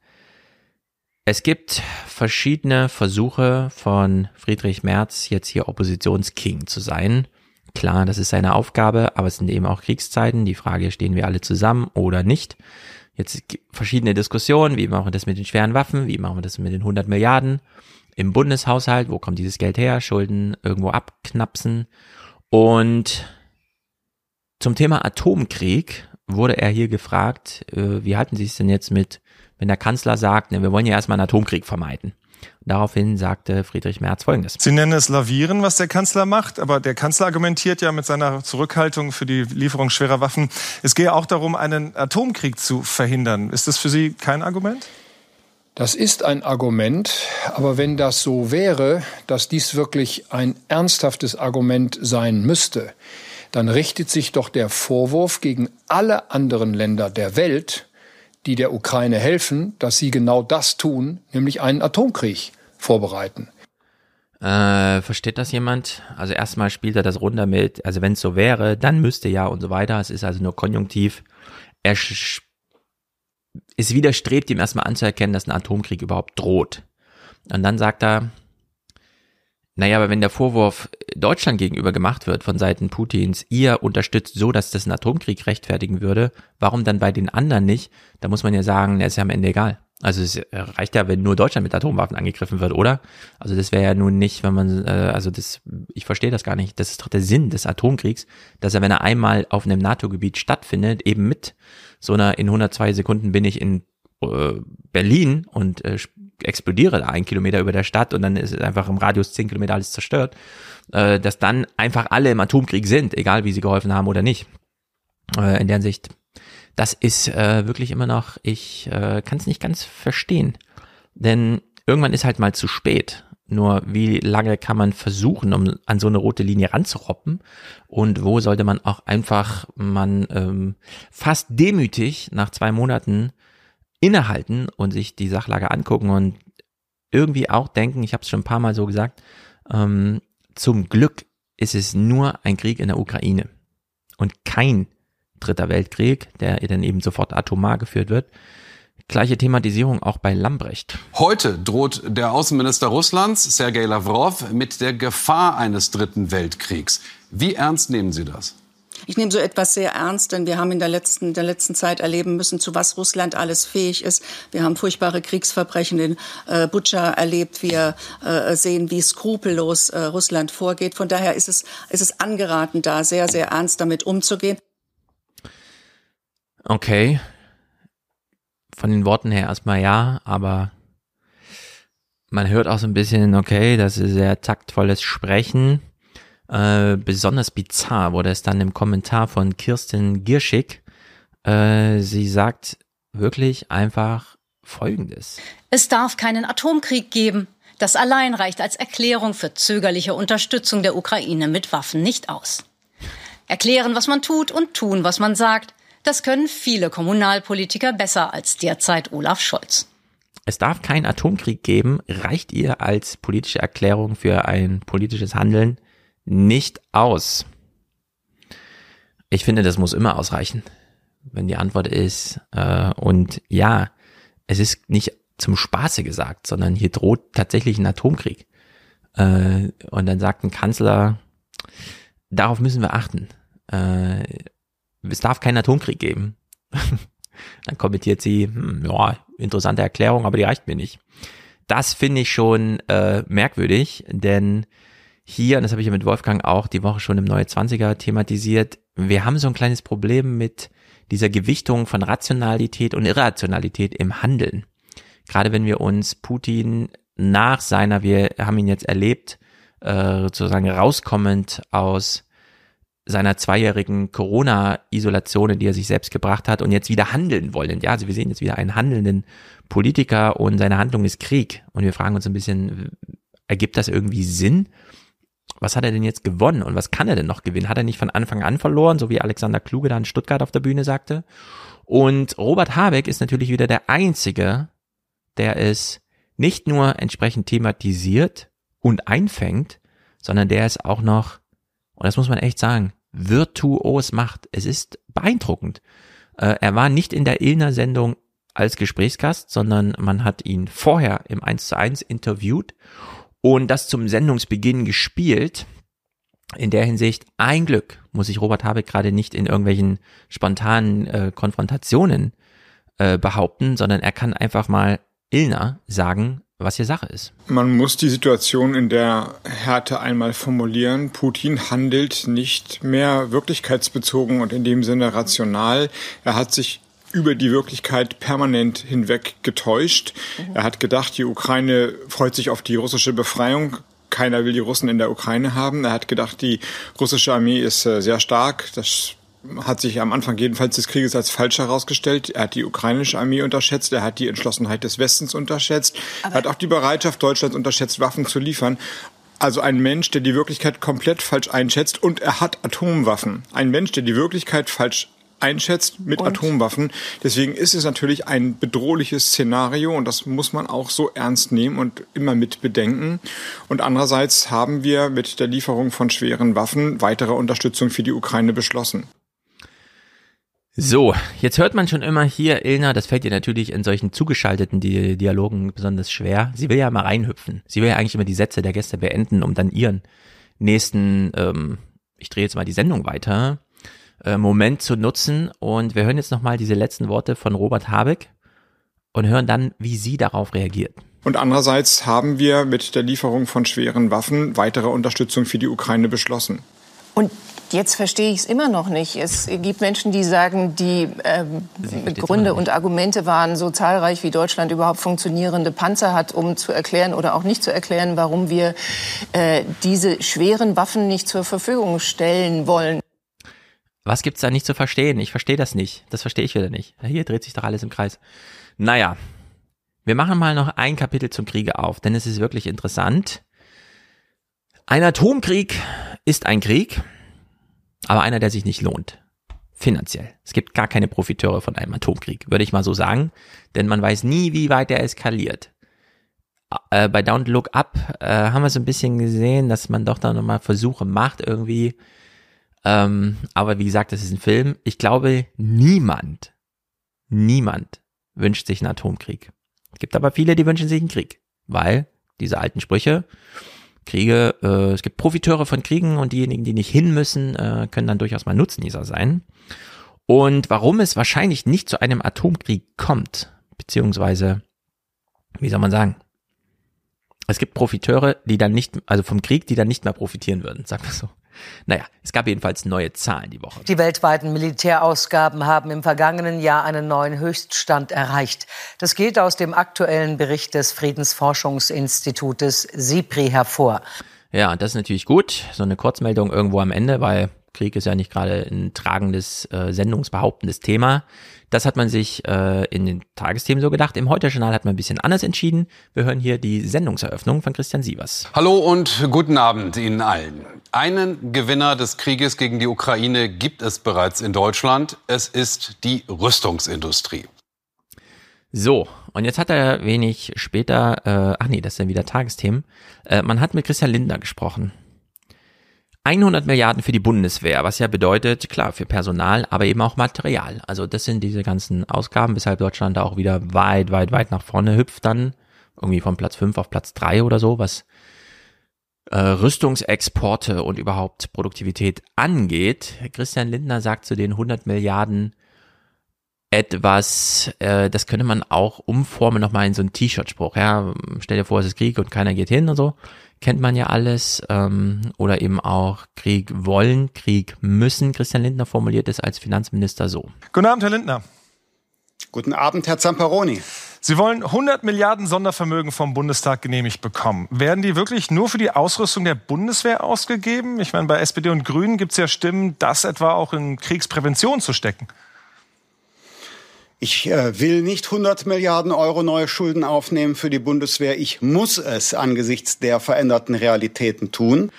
Es gibt verschiedene Versuche von Friedrich Merz, jetzt hier Oppositionsking zu sein. Klar, das ist seine Aufgabe, aber es sind eben auch Kriegszeiten. Die Frage, stehen wir alle zusammen oder nicht? Jetzt verschiedene Diskussionen, wie machen wir das mit den schweren Waffen, wie machen wir das mit den 100 Milliarden im Bundeshaushalt, wo kommt dieses Geld her, Schulden irgendwo abknapsen. Und zum Thema Atomkrieg wurde er hier gefragt, äh, wie halten Sie es denn jetzt mit, wenn der Kanzler sagt, ne, wir wollen ja erstmal einen Atomkrieg vermeiden. Daraufhin sagte Friedrich Merz Folgendes. Sie nennen es Lavieren, was der Kanzler macht, aber der Kanzler argumentiert ja mit seiner Zurückhaltung für die Lieferung schwerer Waffen, es gehe auch darum, einen Atomkrieg zu verhindern. Ist das für Sie kein Argument? Das ist ein Argument, aber wenn das so wäre, dass dies wirklich ein ernsthaftes Argument sein müsste, dann richtet sich doch der Vorwurf gegen alle anderen Länder der Welt, die der Ukraine helfen, dass sie genau das tun, nämlich einen Atomkrieg vorbereiten. Äh, versteht das jemand? Also erstmal spielt er das runter mit, also wenn es so wäre, dann müsste ja und so weiter. Es ist also nur konjunktiv. Er es widerstrebt ihm erstmal anzuerkennen, dass ein Atomkrieg überhaupt droht. Und dann sagt er, naja, aber wenn der Vorwurf Deutschland gegenüber gemacht wird von Seiten Putins, ihr unterstützt so, dass das einen Atomkrieg rechtfertigen würde, warum dann bei den anderen nicht? Da muss man ja sagen, ist ja am Ende egal. Also es reicht ja, wenn nur Deutschland mit Atomwaffen angegriffen wird, oder? Also das wäre ja nun nicht, wenn man, äh, also das, ich verstehe das gar nicht. Das ist doch der Sinn des Atomkriegs, dass er, wenn er einmal auf einem NATO-Gebiet stattfindet, eben mit so einer in 102 Sekunden bin ich in äh, Berlin und äh, explodiere da einen Kilometer über der Stadt und dann ist einfach im Radius zehn Kilometer alles zerstört, äh, dass dann einfach alle im Atomkrieg sind, egal wie sie geholfen haben oder nicht. Äh, in der Sicht, das ist äh, wirklich immer noch, ich äh, kann es nicht ganz verstehen. Denn irgendwann ist halt mal zu spät. Nur wie lange kann man versuchen, um an so eine rote Linie ranzuroppen? Und wo sollte man auch einfach man ähm, fast demütig nach zwei Monaten innehalten und sich die Sachlage angucken und irgendwie auch denken, ich habe es schon ein paar Mal so gesagt, ähm, zum Glück ist es nur ein Krieg in der Ukraine und kein dritter Weltkrieg, der dann eben sofort atomar geführt wird. Gleiche Thematisierung auch bei Lambrecht. Heute droht der Außenminister Russlands, Sergei Lavrov, mit der Gefahr eines dritten Weltkriegs. Wie ernst nehmen Sie das? Ich nehme so etwas sehr ernst, denn wir haben in der letzten, der letzten Zeit erleben müssen, zu was Russland alles fähig ist. Wir haben furchtbare Kriegsverbrechen in äh, Butscha erlebt. Wir äh, sehen, wie skrupellos äh, Russland vorgeht. Von daher ist es, ist es angeraten, da sehr, sehr ernst damit umzugehen. Okay. Von den Worten her erstmal ja, aber man hört auch so ein bisschen, okay, das ist sehr taktvolles Sprechen. Äh, besonders bizarr wurde es dann im Kommentar von Kirsten Gierschig. Äh, sie sagt wirklich einfach Folgendes. Es darf keinen Atomkrieg geben. Das allein reicht als Erklärung für zögerliche Unterstützung der Ukraine mit Waffen nicht aus. Erklären, was man tut und tun, was man sagt, das können viele Kommunalpolitiker besser als derzeit Olaf Scholz. Es darf keinen Atomkrieg geben, reicht ihr als politische Erklärung für ein politisches Handeln nicht aus? Ich finde, das muss immer ausreichen. Wenn die Antwort ist, äh, und ja, es ist nicht zum Spaße gesagt, sondern hier droht tatsächlich ein Atomkrieg. Äh, und dann sagt ein Kanzler, darauf müssen wir achten. Äh, es darf keinen Atomkrieg geben. dann kommentiert sie, hm, ja, interessante Erklärung, aber die reicht mir nicht. Das finde ich schon äh, merkwürdig, denn hier, und das habe ich ja mit Wolfgang auch die Woche schon im Neue 20er thematisiert, wir haben so ein kleines Problem mit dieser Gewichtung von Rationalität und Irrationalität im Handeln. Gerade wenn wir uns Putin nach seiner, wir haben ihn jetzt erlebt, äh, sozusagen rauskommend aus seiner zweijährigen Corona-Isolation, in die er sich selbst gebracht hat und jetzt wieder handeln wollen. Ja, also wir sehen jetzt wieder einen handelnden Politiker und seine Handlung ist Krieg. Und wir fragen uns ein bisschen, ergibt das irgendwie Sinn? Was hat er denn jetzt gewonnen und was kann er denn noch gewinnen? Hat er nicht von Anfang an verloren, so wie Alexander Kluge da in Stuttgart auf der Bühne sagte? Und Robert Habeck ist natürlich wieder der Einzige, der es nicht nur entsprechend thematisiert und einfängt, sondern der es auch noch, und das muss man echt sagen, virtuos macht. Es ist beeindruckend. Äh, er war nicht in der Illner Sendung als Gesprächsgast, sondern man hat ihn vorher im 1 zu 1 interviewt und das zum Sendungsbeginn gespielt. In der Hinsicht ein Glück muss ich Robert Habeck gerade nicht in irgendwelchen spontanen äh, Konfrontationen äh, behaupten, sondern er kann einfach mal Ilna sagen, was hier Sache ist. Man muss die Situation in der Härte einmal formulieren. Putin handelt nicht mehr wirklichkeitsbezogen und in dem Sinne rational. Er hat sich über die Wirklichkeit permanent hinweg getäuscht. Mhm. Er hat gedacht, die Ukraine freut sich auf die russische Befreiung. Keiner will die Russen in der Ukraine haben. Er hat gedacht, die russische Armee ist äh, sehr stark. Das hat sich am Anfang jedenfalls des Krieges als falsch herausgestellt. Er hat die ukrainische Armee unterschätzt, er hat die Entschlossenheit des Westens unterschätzt, Aber er hat auch die Bereitschaft Deutschlands unterschätzt, Waffen zu liefern. Also ein Mensch, der die Wirklichkeit komplett falsch einschätzt und er hat Atomwaffen. Ein Mensch, der die Wirklichkeit falsch einschätzt mit und? Atomwaffen. Deswegen ist es natürlich ein bedrohliches Szenario und das muss man auch so ernst nehmen und immer mit bedenken. Und andererseits haben wir mit der Lieferung von schweren Waffen weitere Unterstützung für die Ukraine beschlossen. So, jetzt hört man schon immer hier, Ilna, das fällt ihr natürlich in solchen zugeschalteten Di Dialogen besonders schwer. Sie will ja mal reinhüpfen. Sie will ja eigentlich immer die Sätze der Gäste beenden, um dann ihren nächsten, ähm, ich drehe jetzt mal die Sendung weiter, äh, Moment zu nutzen. Und wir hören jetzt nochmal diese letzten Worte von Robert Habeck und hören dann, wie sie darauf reagiert. Und andererseits haben wir mit der Lieferung von schweren Waffen weitere Unterstützung für die Ukraine beschlossen. Und Jetzt verstehe ich es immer noch nicht. Es gibt Menschen, die sagen, die äh, Gründe und Argumente waren so zahlreich, wie Deutschland überhaupt funktionierende Panzer hat, um zu erklären oder auch nicht zu erklären, warum wir äh, diese schweren Waffen nicht zur Verfügung stellen wollen. Was gibt's da nicht zu verstehen? Ich verstehe das nicht. Das verstehe ich wieder nicht. Hier dreht sich doch alles im Kreis. Naja, wir machen mal noch ein Kapitel zum Kriege auf, denn es ist wirklich interessant. Ein Atomkrieg ist ein Krieg, aber einer, der sich nicht lohnt. Finanziell. Es gibt gar keine Profiteure von einem Atomkrieg, würde ich mal so sagen, denn man weiß nie, wie weit er eskaliert. Äh, bei Down Look Up äh, haben wir so ein bisschen gesehen, dass man doch da nochmal Versuche macht irgendwie. Ähm, aber wie gesagt, das ist ein Film. Ich glaube, niemand, niemand wünscht sich einen Atomkrieg. Es gibt aber viele, die wünschen sich einen Krieg, weil diese alten Sprüche, Kriege, äh, es gibt Profiteure von Kriegen und diejenigen, die nicht hin müssen, äh, können dann durchaus mal Nutznießer sein. Und warum es wahrscheinlich nicht zu einem Atomkrieg kommt, beziehungsweise, wie soll man sagen, es gibt Profiteure, die dann nicht, also vom Krieg, die dann nicht mehr profitieren würden, sagen wir so. Naja, es gab jedenfalls neue Zahlen die Woche. Die weltweiten Militärausgaben haben im vergangenen Jahr einen neuen Höchststand erreicht. Das geht aus dem aktuellen Bericht des Friedensforschungsinstitutes SIPRI hervor. Ja, das ist natürlich gut. So eine Kurzmeldung irgendwo am Ende, weil Krieg ist ja nicht gerade ein tragendes, äh, sendungsbehauptendes Thema. Das hat man sich äh, in den Tagesthemen so gedacht. Im Heute-Journal hat man ein bisschen anders entschieden. Wir hören hier die Sendungseröffnung von Christian Sievers. Hallo und guten Abend Ihnen allen. Einen Gewinner des Krieges gegen die Ukraine gibt es bereits in Deutschland. Es ist die Rüstungsindustrie. So, und jetzt hat er wenig später, äh, ach nee, das sind wieder Tagesthemen, äh, man hat mit Christian Lindner gesprochen. 100 Milliarden für die Bundeswehr, was ja bedeutet, klar, für Personal, aber eben auch Material. Also das sind diese ganzen Ausgaben, weshalb Deutschland da auch wieder weit, weit, weit nach vorne hüpft dann. Irgendwie von Platz 5 auf Platz 3 oder so, was äh, Rüstungsexporte und überhaupt Produktivität angeht. Christian Lindner sagt zu den 100 Milliarden etwas, äh, das könnte man auch umformen nochmal in so einen T-Shirt-Spruch. Ja, stell dir vor, es ist Krieg und keiner geht hin und so kennt man ja alles. Ähm, oder eben auch Krieg wollen, Krieg müssen. Christian Lindner formuliert es als Finanzminister so. Guten Abend, Herr Lindner. Guten Abend, Herr Zamperoni. Sie wollen 100 Milliarden Sondervermögen vom Bundestag genehmigt bekommen. Werden die wirklich nur für die Ausrüstung der Bundeswehr ausgegeben? Ich meine, bei SPD und Grünen gibt es ja Stimmen, das etwa auch in Kriegsprävention zu stecken. Ich äh, will nicht 100 Milliarden Euro neue Schulden aufnehmen für die Bundeswehr. Ich muss es angesichts der veränderten Realitäten tun.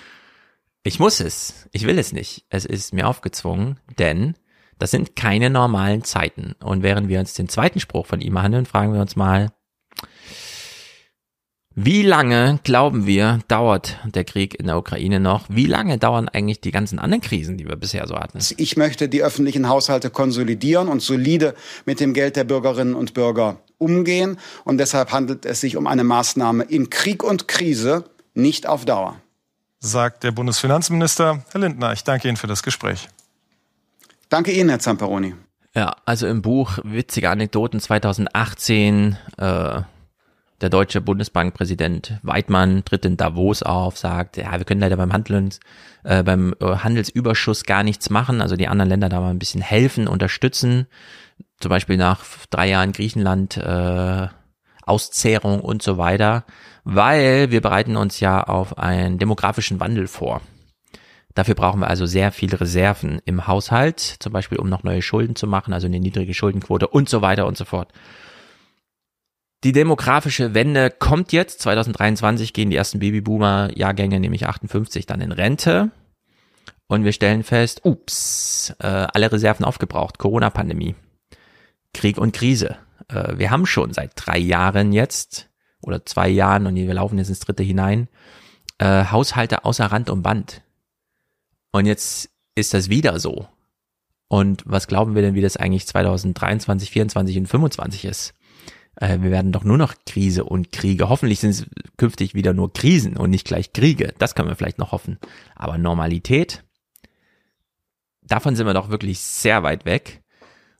Ich muss es. Ich will es nicht. Es ist mir aufgezwungen, denn das sind keine normalen Zeiten. Und während wir uns den zweiten Spruch von ihm handeln, fragen wir uns mal, wie lange, glauben wir, dauert der Krieg in der Ukraine noch? Wie lange dauern eigentlich die ganzen anderen Krisen, die wir bisher so hatten? Ich möchte die öffentlichen Haushalte konsolidieren und solide mit dem Geld der Bürgerinnen und Bürger umgehen. Und deshalb handelt es sich um eine Maßnahme in Krieg und Krise, nicht auf Dauer. Sagt der Bundesfinanzminister Herr Lindner. Ich danke Ihnen für das Gespräch. Danke Ihnen, Herr Zamperoni. Ja, also im Buch Witzige Anekdoten 2018 äh, der deutsche Bundesbankpräsident Weidmann tritt in Davos auf, sagt, ja, wir können leider beim Handels, äh, beim äh, Handelsüberschuss gar nichts machen, also die anderen Länder da mal ein bisschen helfen, unterstützen, zum Beispiel nach drei Jahren Griechenland äh, Auszehrung und so weiter, weil wir bereiten uns ja auf einen demografischen Wandel vor. Dafür brauchen wir also sehr viele Reserven im Haushalt, zum Beispiel um noch neue Schulden zu machen, also eine niedrige Schuldenquote und so weiter und so fort. Die demografische Wende kommt jetzt. 2023 gehen die ersten Babyboomer-Jahrgänge, nämlich 58, dann in Rente. Und wir stellen fest, ups, äh, alle Reserven aufgebraucht. Corona-Pandemie. Krieg und Krise. Äh, wir haben schon seit drei Jahren jetzt, oder zwei Jahren, und wir laufen jetzt ins dritte hinein, äh, Haushalte außer Rand und Band. Und jetzt ist das wieder so. Und was glauben wir denn, wie das eigentlich 2023, 2024 und 2025 ist? Äh, wir werden doch nur noch Krise und Kriege. Hoffentlich sind es künftig wieder nur Krisen und nicht gleich Kriege. Das können wir vielleicht noch hoffen. Aber Normalität, davon sind wir doch wirklich sehr weit weg.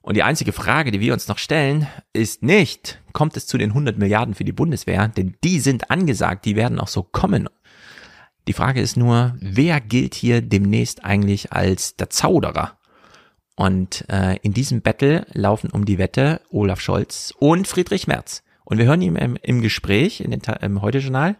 Und die einzige Frage, die wir uns noch stellen, ist nicht, kommt es zu den 100 Milliarden für die Bundeswehr? Denn die sind angesagt, die werden auch so kommen. Die Frage ist nur, wer gilt hier demnächst eigentlich als der Zauderer? Und äh, in diesem Battle laufen um die Wette Olaf Scholz und Friedrich Merz. Und wir hören ihm im, im Gespräch in den, im Heute-Journal,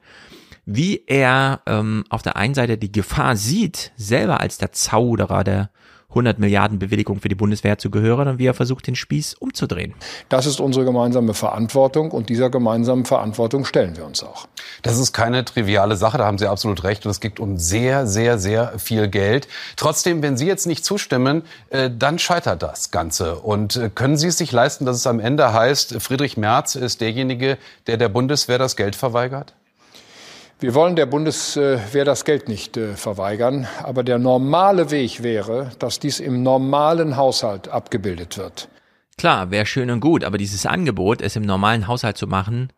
wie er ähm, auf der einen Seite die Gefahr sieht, selber als der Zauderer der 100 Milliarden Bewilligung für die Bundeswehr zu gehören und wie er versucht, den Spieß umzudrehen. Das ist unsere gemeinsame Verantwortung und dieser gemeinsamen Verantwortung stellen wir uns auch. Das ist keine triviale Sache, da haben Sie absolut recht und es geht um sehr, sehr, sehr viel Geld. Trotzdem, wenn Sie jetzt nicht zustimmen, äh, dann scheitert das Ganze. Und äh, können Sie es sich leisten, dass es am Ende heißt, Friedrich Merz ist derjenige, der der Bundeswehr das Geld verweigert? Wir wollen der Bundeswehr das Geld nicht äh, verweigern, aber der normale Weg wäre, dass dies im normalen Haushalt abgebildet wird. Klar, wäre schön und gut, aber dieses Angebot, es im normalen Haushalt zu machen,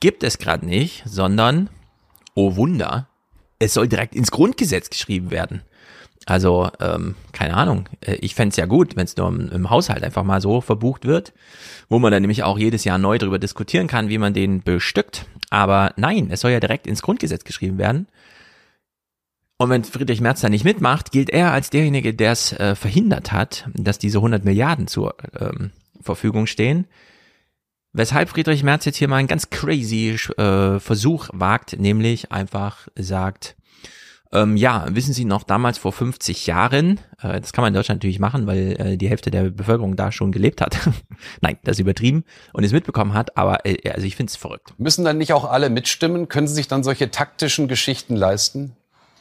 gibt es gerade nicht, sondern, oh Wunder, es soll direkt ins Grundgesetz geschrieben werden. Also, ähm, keine Ahnung. Äh, ich fände ja gut, wenn es nur im, im, Haushalt einfach mal so verbucht wird, wo man dann nämlich auch jedes Jahr neu darüber diskutieren kann, wie man den bestückt. Aber nein, es soll ja direkt ins Grundgesetz geschrieben werden. Und wenn Friedrich Merz da nicht mitmacht, gilt er als derjenige, der es äh, verhindert hat, dass diese 100 Milliarden zur ähm, Verfügung stehen. Weshalb Friedrich Merz jetzt hier mal einen ganz crazy äh, Versuch wagt, nämlich einfach sagt, ähm, ja, wissen Sie noch, damals vor 50 Jahren, äh, das kann man in Deutschland natürlich machen, weil äh, die Hälfte der Bevölkerung da schon gelebt hat. Nein, das ist übertrieben und es mitbekommen hat, aber äh, also ich finde es verrückt. Müssen dann nicht auch alle mitstimmen? Können Sie sich dann solche taktischen Geschichten leisten?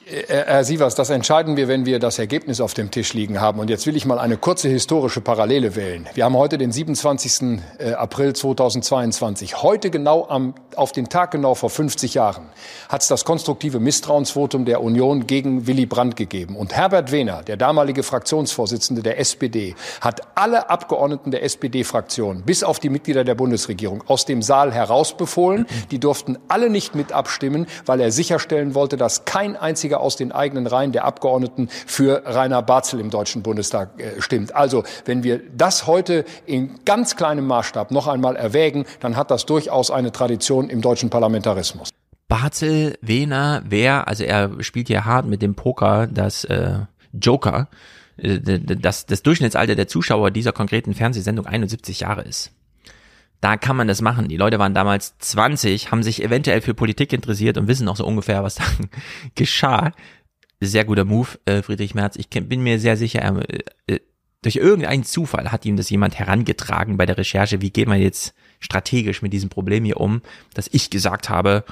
Herr Sievers, das entscheiden wir, wenn wir das Ergebnis auf dem Tisch liegen haben. Und jetzt will ich mal eine kurze historische Parallele wählen. Wir haben heute den 27. Äh, April 2022. Heute genau am, auf den Tag genau vor 50 Jahren hat es das konstruktive Misstrauensvotum der Union gegen Willy Brandt gegeben. Und Herbert Wehner, der damalige Fraktionsvorsitzende der SPD, hat alle Abgeordneten der SPD-Fraktion, bis auf die Mitglieder der Bundesregierung, aus dem Saal herausbefohlen. Die durften alle nicht mit abstimmen, weil er sicherstellen wollte, dass kein einziger einziger aus den eigenen Reihen der Abgeordneten für Rainer Barzel im Deutschen Bundestag äh, stimmt. Also wenn wir das heute in ganz kleinem Maßstab noch einmal erwägen, dann hat das durchaus eine Tradition im deutschen Parlamentarismus. Barzel, Wehner, wer, also er spielt ja hart mit dem Poker, das äh, Joker, äh, dass das Durchschnittsalter der Zuschauer dieser konkreten Fernsehsendung 71 Jahre ist da kann man das machen. Die Leute waren damals 20, haben sich eventuell für Politik interessiert und wissen auch so ungefähr, was da geschah. Sehr guter Move, äh, Friedrich Merz. Ich bin mir sehr sicher, äh, durch irgendeinen Zufall hat ihm das jemand herangetragen bei der Recherche. Wie geht man jetzt strategisch mit diesem Problem hier um, dass ich gesagt habe,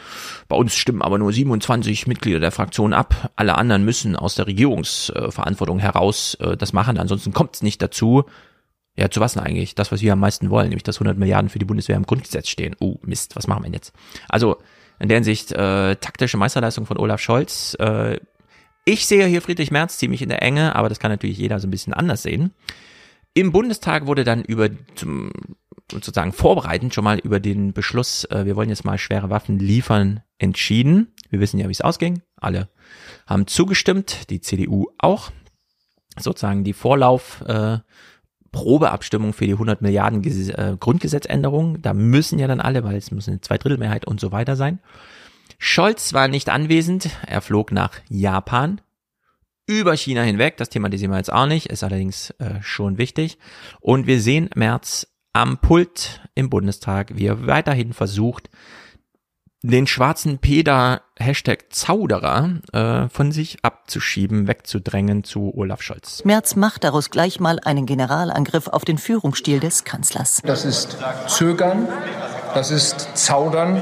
bei uns stimmen aber nur 27 Mitglieder der Fraktion ab, alle anderen müssen aus der Regierungsverantwortung heraus äh, das machen, ansonsten kommt es nicht dazu. Ja, zu was denn eigentlich? Das, was wir am meisten wollen, nämlich dass 100 Milliarden für die Bundeswehr im Grundgesetz stehen. Oh, Mist, was machen wir denn jetzt? Also, in der Hinsicht, äh, taktische Meisterleistung von Olaf Scholz. Äh, ich sehe hier Friedrich Merz ziemlich in der Enge, aber das kann natürlich jeder so ein bisschen anders sehen. Im Bundestag wurde dann über, zum, sozusagen vorbereitend schon mal über den Beschluss, äh, wir wollen jetzt mal schwere Waffen liefern, entschieden. Wir wissen ja, wie es ausging. Alle haben zugestimmt, die CDU auch. Sozusagen die Vorlauf, äh, Probeabstimmung für die 100 Milliarden äh, Grundgesetzänderung. Da müssen ja dann alle, weil es muss eine Zweidrittelmehrheit und so weiter sein. Scholz war nicht anwesend. Er flog nach Japan. Über China hinweg. Das thematisieren wir jetzt auch nicht. Ist allerdings äh, schon wichtig. Und wir sehen März am Pult im Bundestag, wie er weiterhin versucht, den schwarzen Peter Hashtag Zauderer äh, von sich abzuschieben, wegzudrängen zu Olaf Scholz. Merz macht daraus gleich mal einen Generalangriff auf den Führungsstil des Kanzlers. Das ist Zögern, das ist Zaudern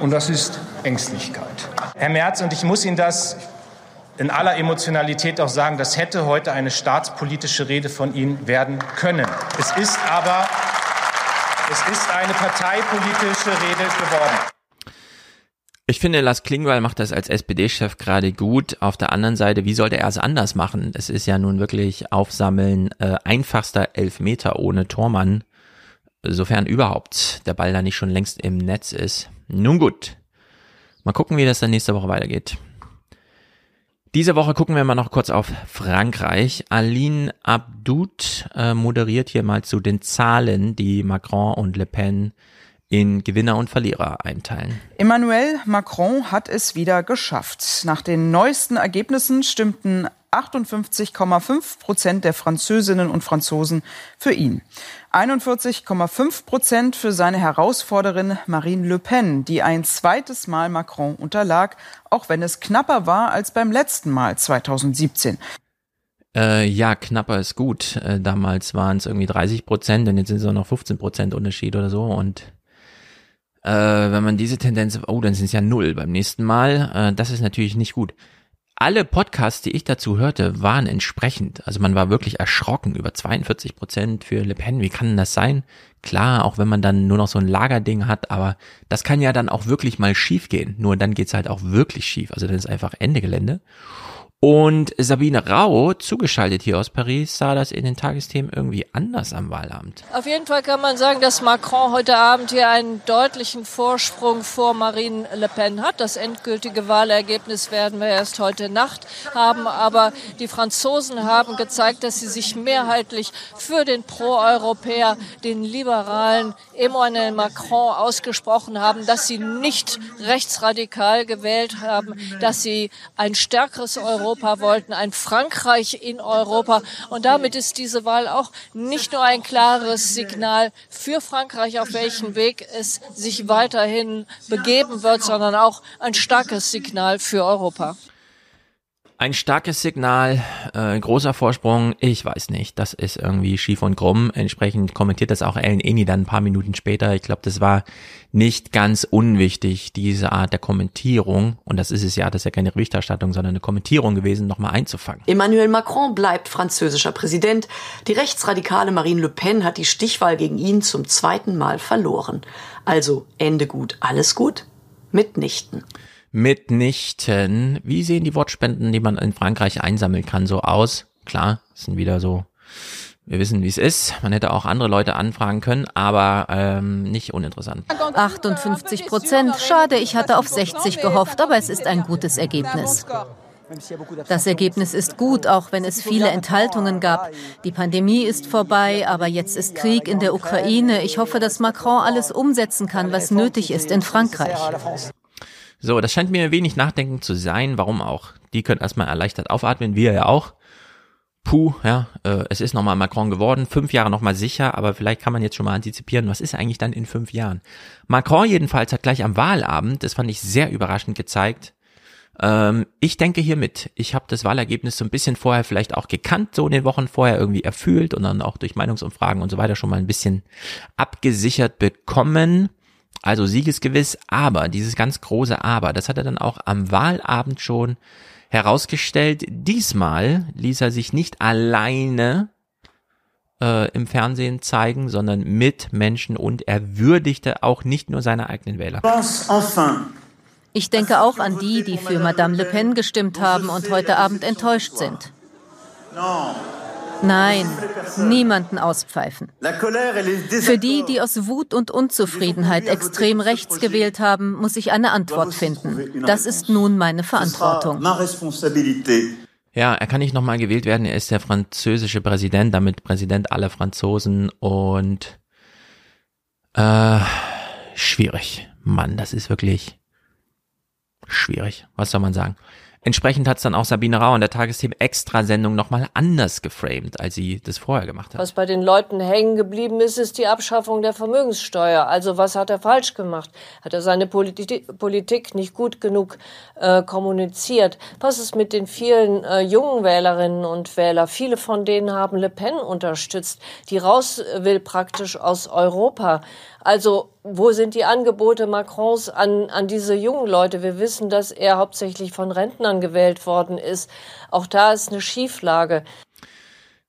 und das ist Ängstlichkeit. Herr Merz, und ich muss Ihnen das in aller Emotionalität auch sagen, das hätte heute eine staatspolitische Rede von Ihnen werden können. Es ist aber es ist eine parteipolitische Rede geworden. Ich finde, Lars Klingbeil macht das als SPD-Chef gerade gut. Auf der anderen Seite, wie sollte er es anders machen? Es ist ja nun wirklich Aufsammeln äh, einfachster Elfmeter ohne Tormann, sofern überhaupt der Ball da nicht schon längst im Netz ist. Nun gut, mal gucken, wie das dann nächste Woche weitergeht. Diese Woche gucken wir mal noch kurz auf Frankreich. Aline Abdoud äh, moderiert hier mal zu den Zahlen, die Macron und Le Pen in Gewinner und Verlierer einteilen. Emmanuel Macron hat es wieder geschafft. Nach den neuesten Ergebnissen stimmten 58,5 Prozent der Französinnen und Franzosen für ihn. 41,5 Prozent für seine Herausforderin Marine Le Pen, die ein zweites Mal Macron unterlag, auch wenn es knapper war als beim letzten Mal 2017. Äh, ja, knapper ist gut. Äh, damals waren es irgendwie 30 Prozent und jetzt sind es auch noch 15 Prozent Unterschied oder so. Und äh, wenn man diese Tendenz, oh, dann sind es ja null beim nächsten Mal. Äh, das ist natürlich nicht gut alle Podcasts, die ich dazu hörte, waren entsprechend. Also man war wirklich erschrocken über 42 Prozent für Le Pen. Wie kann denn das sein? Klar, auch wenn man dann nur noch so ein Lagerding hat, aber das kann ja dann auch wirklich mal schief gehen. Nur dann geht's halt auch wirklich schief. Also dann ist einfach Ende Gelände. Und Sabine Rau, zugeschaltet hier aus Paris, sah das in den Tagesthemen irgendwie anders am Wahlabend. Auf jeden Fall kann man sagen, dass Macron heute Abend hier einen deutlichen Vorsprung vor Marine Le Pen hat. Das endgültige Wahlergebnis werden wir erst heute Nacht haben. Aber die Franzosen haben gezeigt, dass sie sich mehrheitlich für den Pro-Europäer, den liberalen Emmanuel Macron ausgesprochen haben, dass sie nicht rechtsradikal gewählt haben, dass sie ein stärkeres Europa Europa wollten, ein Frankreich in Europa. Und damit ist diese Wahl auch nicht nur ein klares Signal für Frankreich, auf welchem Weg es sich weiterhin begeben wird, sondern auch ein starkes Signal für Europa. Ein starkes Signal, äh, großer Vorsprung, ich weiß nicht, das ist irgendwie schief und krumm. Entsprechend kommentiert das auch Ellen Eni dann ein paar Minuten später. Ich glaube, das war nicht ganz unwichtig, diese Art der Kommentierung, und das ist es ja, das ist ja keine Berichterstattung, sondern eine Kommentierung gewesen, nochmal einzufangen. Emmanuel Macron bleibt französischer Präsident. Die rechtsradikale Marine Le Pen hat die Stichwahl gegen ihn zum zweiten Mal verloren. Also Ende gut, alles gut? Mitnichten mitnichten. Wie sehen die Wortspenden, die man in Frankreich einsammeln kann, so aus? Klar, sind wieder so, wir wissen, wie es ist. Man hätte auch andere Leute anfragen können, aber ähm, nicht uninteressant. 58 Prozent. Schade, ich hatte auf 60 gehofft, aber es ist ein gutes Ergebnis. Das Ergebnis ist gut, auch wenn es viele Enthaltungen gab. Die Pandemie ist vorbei, aber jetzt ist Krieg in der Ukraine. Ich hoffe, dass Macron alles umsetzen kann, was nötig ist in Frankreich. So, das scheint mir wenig nachdenken zu sein. Warum auch? Die können erstmal erleichtert aufatmen, wir ja auch. Puh, ja, äh, es ist nochmal Macron geworden, fünf Jahre nochmal sicher, aber vielleicht kann man jetzt schon mal antizipieren, was ist eigentlich dann in fünf Jahren? Macron jedenfalls hat gleich am Wahlabend, das fand ich sehr überraschend gezeigt, ähm, ich denke hier mit. Ich habe das Wahlergebnis so ein bisschen vorher vielleicht auch gekannt, so in den Wochen vorher irgendwie erfüllt und dann auch durch Meinungsumfragen und so weiter schon mal ein bisschen abgesichert bekommen. Also siegesgewiss, aber dieses ganz große Aber, das hat er dann auch am Wahlabend schon herausgestellt. Diesmal ließ er sich nicht alleine äh, im Fernsehen zeigen, sondern mit Menschen und er würdigte auch nicht nur seine eigenen Wähler. Ich denke auch an die, die für Madame Le Pen gestimmt haben und heute Abend enttäuscht sind. Nein, niemanden auspfeifen. Für die, die aus Wut und Unzufriedenheit extrem rechts gewählt haben, muss ich eine Antwort finden. Das ist nun meine Verantwortung. Ja, er kann nicht nochmal gewählt werden. Er ist der französische Präsident, damit Präsident aller Franzosen und äh, schwierig. Mann, das ist wirklich schwierig. Was soll man sagen? Entsprechend hat es dann auch Sabine Rau in der Tagesthemen Extrasendung nochmal anders geframed, als sie das vorher gemacht hat. Was bei den Leuten hängen geblieben ist, ist die Abschaffung der Vermögenssteuer. Also was hat er falsch gemacht? Hat er seine Politi Politik nicht gut genug äh, kommuniziert? Was ist mit den vielen äh, jungen Wählerinnen und Wählern? Viele von denen haben Le Pen unterstützt, die raus will praktisch aus Europa. Also wo sind die Angebote Macrons an, an diese jungen Leute? Wir wissen, dass er hauptsächlich von Rentnern gewählt worden ist. Auch da ist eine Schieflage.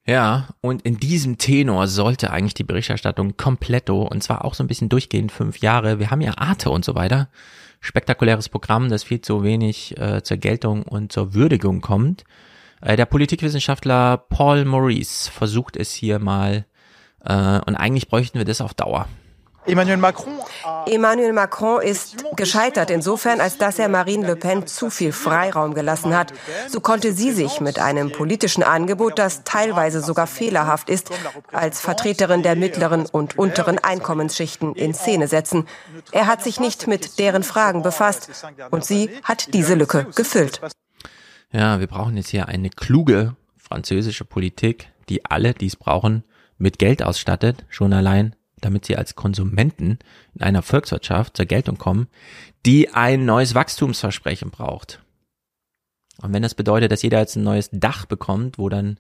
Ja, und in diesem Tenor sollte eigentlich die Berichterstattung kompletto, und zwar auch so ein bisschen durchgehend fünf Jahre. Wir haben ja Arte und so weiter. Spektakuläres Programm, das viel zu wenig äh, zur Geltung und zur Würdigung kommt. Äh, der Politikwissenschaftler Paul Maurice versucht es hier mal, äh, und eigentlich bräuchten wir das auf Dauer. Emmanuel Macron Emmanuel Macron ist gescheitert insofern, als dass er Marine Le Pen zu viel Freiraum gelassen hat. So konnte sie sich mit einem politischen Angebot, das teilweise sogar fehlerhaft ist, als Vertreterin der mittleren und unteren Einkommensschichten in Szene setzen. Er hat sich nicht mit deren Fragen befasst und sie hat diese Lücke gefüllt. Ja, wir brauchen jetzt hier eine kluge französische Politik, die alle, die es brauchen, mit Geld ausstattet, schon allein damit sie als Konsumenten in einer Volkswirtschaft zur Geltung kommen, die ein neues Wachstumsversprechen braucht. Und wenn das bedeutet, dass jeder jetzt ein neues Dach bekommt, wo dann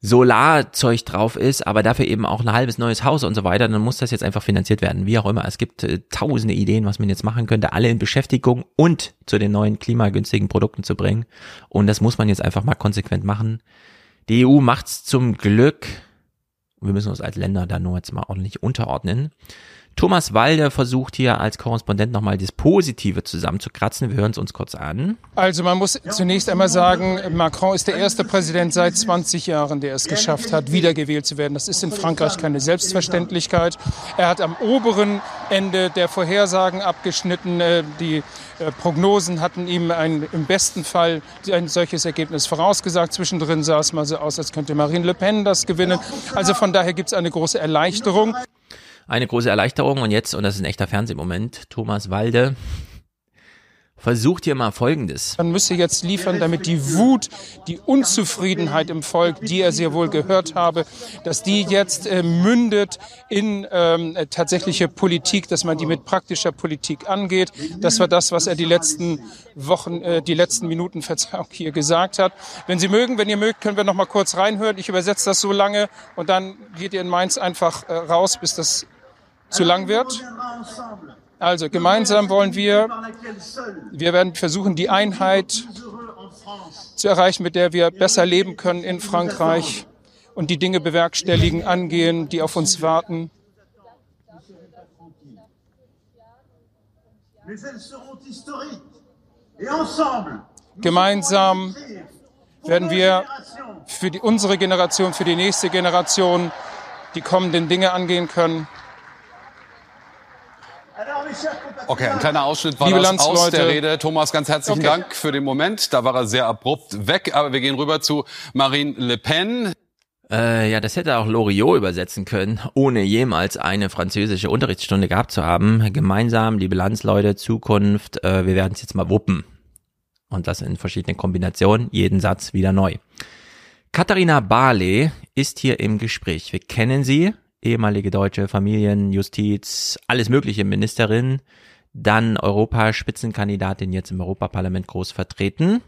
Solarzeug drauf ist, aber dafür eben auch ein halbes neues Haus und so weiter, dann muss das jetzt einfach finanziert werden, wie auch immer. Es gibt äh, tausende Ideen, was man jetzt machen könnte, alle in Beschäftigung und zu den neuen klimagünstigen Produkten zu bringen. Und das muss man jetzt einfach mal konsequent machen. Die EU macht's zum Glück wir müssen uns als Länder da nur jetzt mal ordentlich unterordnen. Thomas Walde versucht hier als Korrespondent nochmal das Positive zusammenzukratzen. Wir hören es uns kurz an. Also man muss zunächst einmal sagen, Macron ist der erste Präsident seit 20 Jahren, der es geschafft hat, wiedergewählt zu werden. Das ist in Frankreich keine Selbstverständlichkeit. Er hat am oberen Ende der Vorhersagen abgeschnitten. Äh, die äh, Prognosen hatten ihm ein, im besten Fall ein solches Ergebnis vorausgesagt. Zwischendrin sah es mal so aus, als könnte Marine Le Pen das gewinnen. Also von daher gibt es eine große Erleichterung eine große Erleichterung. Und jetzt, und das ist ein echter Fernsehmoment, Thomas Walde versucht hier mal Folgendes. Man müsse jetzt liefern, damit die Wut, die Unzufriedenheit im Volk, die er sehr wohl gehört habe, dass die jetzt äh, mündet in ähm, tatsächliche Politik, dass man die mit praktischer Politik angeht. Das war das, was er die letzten Wochen, äh, die letzten Minuten Verzeihung hier gesagt hat. Wenn Sie mögen, wenn ihr mögt, können wir noch mal kurz reinhören. Ich übersetze das so lange und dann geht ihr in Mainz einfach äh, raus, bis das zu lang wird. Also gemeinsam wollen wir, wir werden versuchen, die Einheit zu erreichen, mit der wir besser leben können in Frankreich und die Dinge bewerkstelligen, angehen, die auf uns warten. Gemeinsam werden wir für die, unsere Generation, für die nächste Generation die kommenden Dinge angehen können. Okay, ein kleiner Ausschnitt war Liebe das aus der Rede. Thomas, ganz herzlichen okay. Dank für den Moment. Da war er sehr abrupt weg, aber wir gehen rüber zu Marine Le Pen. Äh, ja, das hätte auch Loriot übersetzen können, ohne jemals eine französische Unterrichtsstunde gehabt zu haben. Gemeinsam, liebe Landsleute, Zukunft, äh, wir werden es jetzt mal wuppen. Und das in verschiedenen Kombinationen, jeden Satz wieder neu. Katharina Barley ist hier im Gespräch. Wir kennen sie, ehemalige deutsche Familien, Justiz, alles mögliche Ministerin, dann Europaspitzenkandidatin jetzt im Europaparlament groß vertreten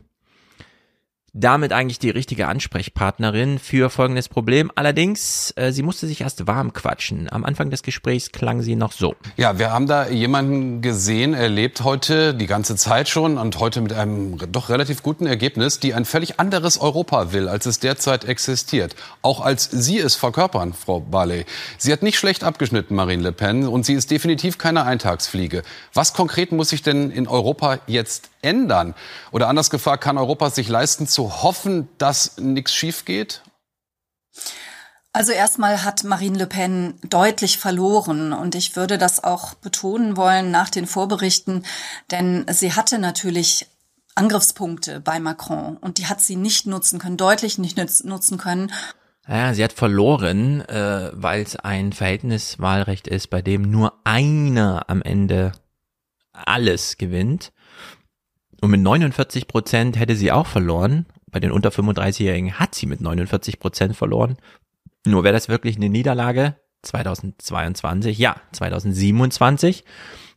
damit eigentlich die richtige Ansprechpartnerin für folgendes Problem. Allerdings, äh, sie musste sich erst warm quatschen. Am Anfang des Gesprächs klang sie noch so. Ja, wir haben da jemanden gesehen, er lebt heute die ganze Zeit schon und heute mit einem doch relativ guten Ergebnis, die ein völlig anderes Europa will, als es derzeit existiert. Auch als Sie es verkörpern, Frau Barley. Sie hat nicht schlecht abgeschnitten, Marine Le Pen, und sie ist definitiv keine Eintagsfliege. Was konkret muss sich denn in Europa jetzt ändern? Oder anders gefragt, kann Europa sich leisten zu hoffen, dass nichts schief geht? Also erstmal hat Marine Le Pen deutlich verloren und ich würde das auch betonen wollen nach den Vorberichten, denn sie hatte natürlich Angriffspunkte bei Macron und die hat sie nicht nutzen können, deutlich nicht nutzen können. Ja, sie hat verloren, äh, weil es ein Verhältniswahlrecht ist, bei dem nur einer am Ende alles gewinnt. Und mit 49 Prozent hätte sie auch verloren. Bei den unter 35-Jährigen hat sie mit 49 Prozent verloren. Nur wäre das wirklich eine Niederlage 2022, ja, 2027.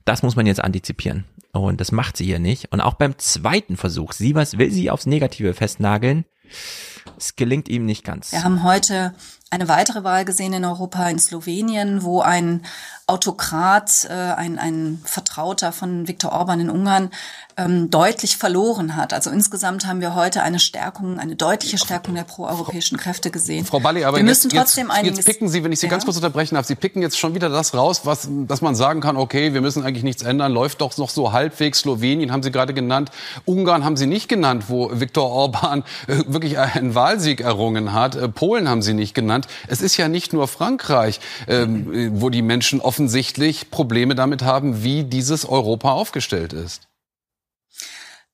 Das muss man jetzt antizipieren. Und das macht sie hier nicht. Und auch beim zweiten Versuch, sie was will sie aufs Negative festnageln. Es gelingt ihm nicht ganz. Wir haben heute eine weitere Wahl gesehen in Europa, in Slowenien, wo ein Autokrat, äh, ein, ein Vertrauter von Viktor Orban in Ungarn, ähm, deutlich verloren hat. Also insgesamt haben wir heute eine Stärkung, eine deutliche Stärkung der proeuropäischen Kräfte gesehen. Frau Balli, aber wir müssen jetzt, trotzdem jetzt, jetzt picken Sie, wenn ich Sie ja? ganz kurz unterbrechen darf, Sie picken jetzt schon wieder das raus, was, dass man sagen kann, okay, wir müssen eigentlich nichts ändern, läuft doch noch so halbwegs. Slowenien haben Sie gerade genannt, Ungarn haben Sie nicht genannt, wo Viktor Orban äh, wirklich ein Wahlsieg errungen hat. Äh, Polen haben Sie nicht genannt. Es ist ja nicht nur Frankreich, ähm, wo die Menschen offensichtlich Probleme damit haben, wie dieses Europa aufgestellt ist.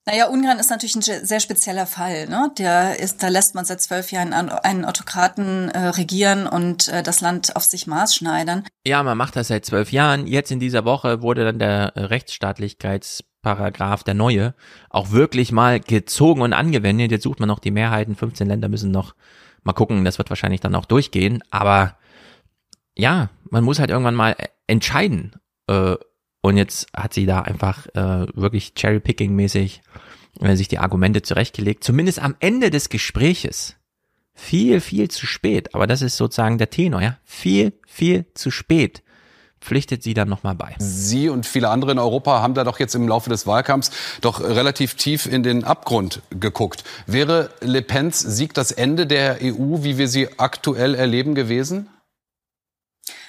Naja, Ungarn ist natürlich ein sehr spezieller Fall. Ne? Der ist, da lässt man seit zwölf Jahren einen Autokraten äh, regieren und äh, das Land auf sich maßschneidern. Ja, man macht das seit zwölf Jahren. Jetzt in dieser Woche wurde dann der Rechtsstaatlichkeitsparagraph, der neue, auch wirklich mal gezogen und angewendet. Jetzt sucht man noch die Mehrheiten. 15 Länder müssen noch mal gucken. Das wird wahrscheinlich dann auch durchgehen. Aber ja, man muss halt irgendwann mal entscheiden. Äh, und jetzt hat sie da einfach äh, wirklich Cherry-Picking-mäßig äh, sich die Argumente zurechtgelegt. Zumindest am Ende des Gespräches. Viel, viel zu spät. Aber das ist sozusagen der Tenor, ja. Viel, viel zu spät pflichtet sie dann nochmal bei. Sie und viele andere in Europa haben da doch jetzt im Laufe des Wahlkampfs doch relativ tief in den Abgrund geguckt. Wäre Le Pens Sieg das Ende der EU, wie wir sie aktuell erleben, gewesen?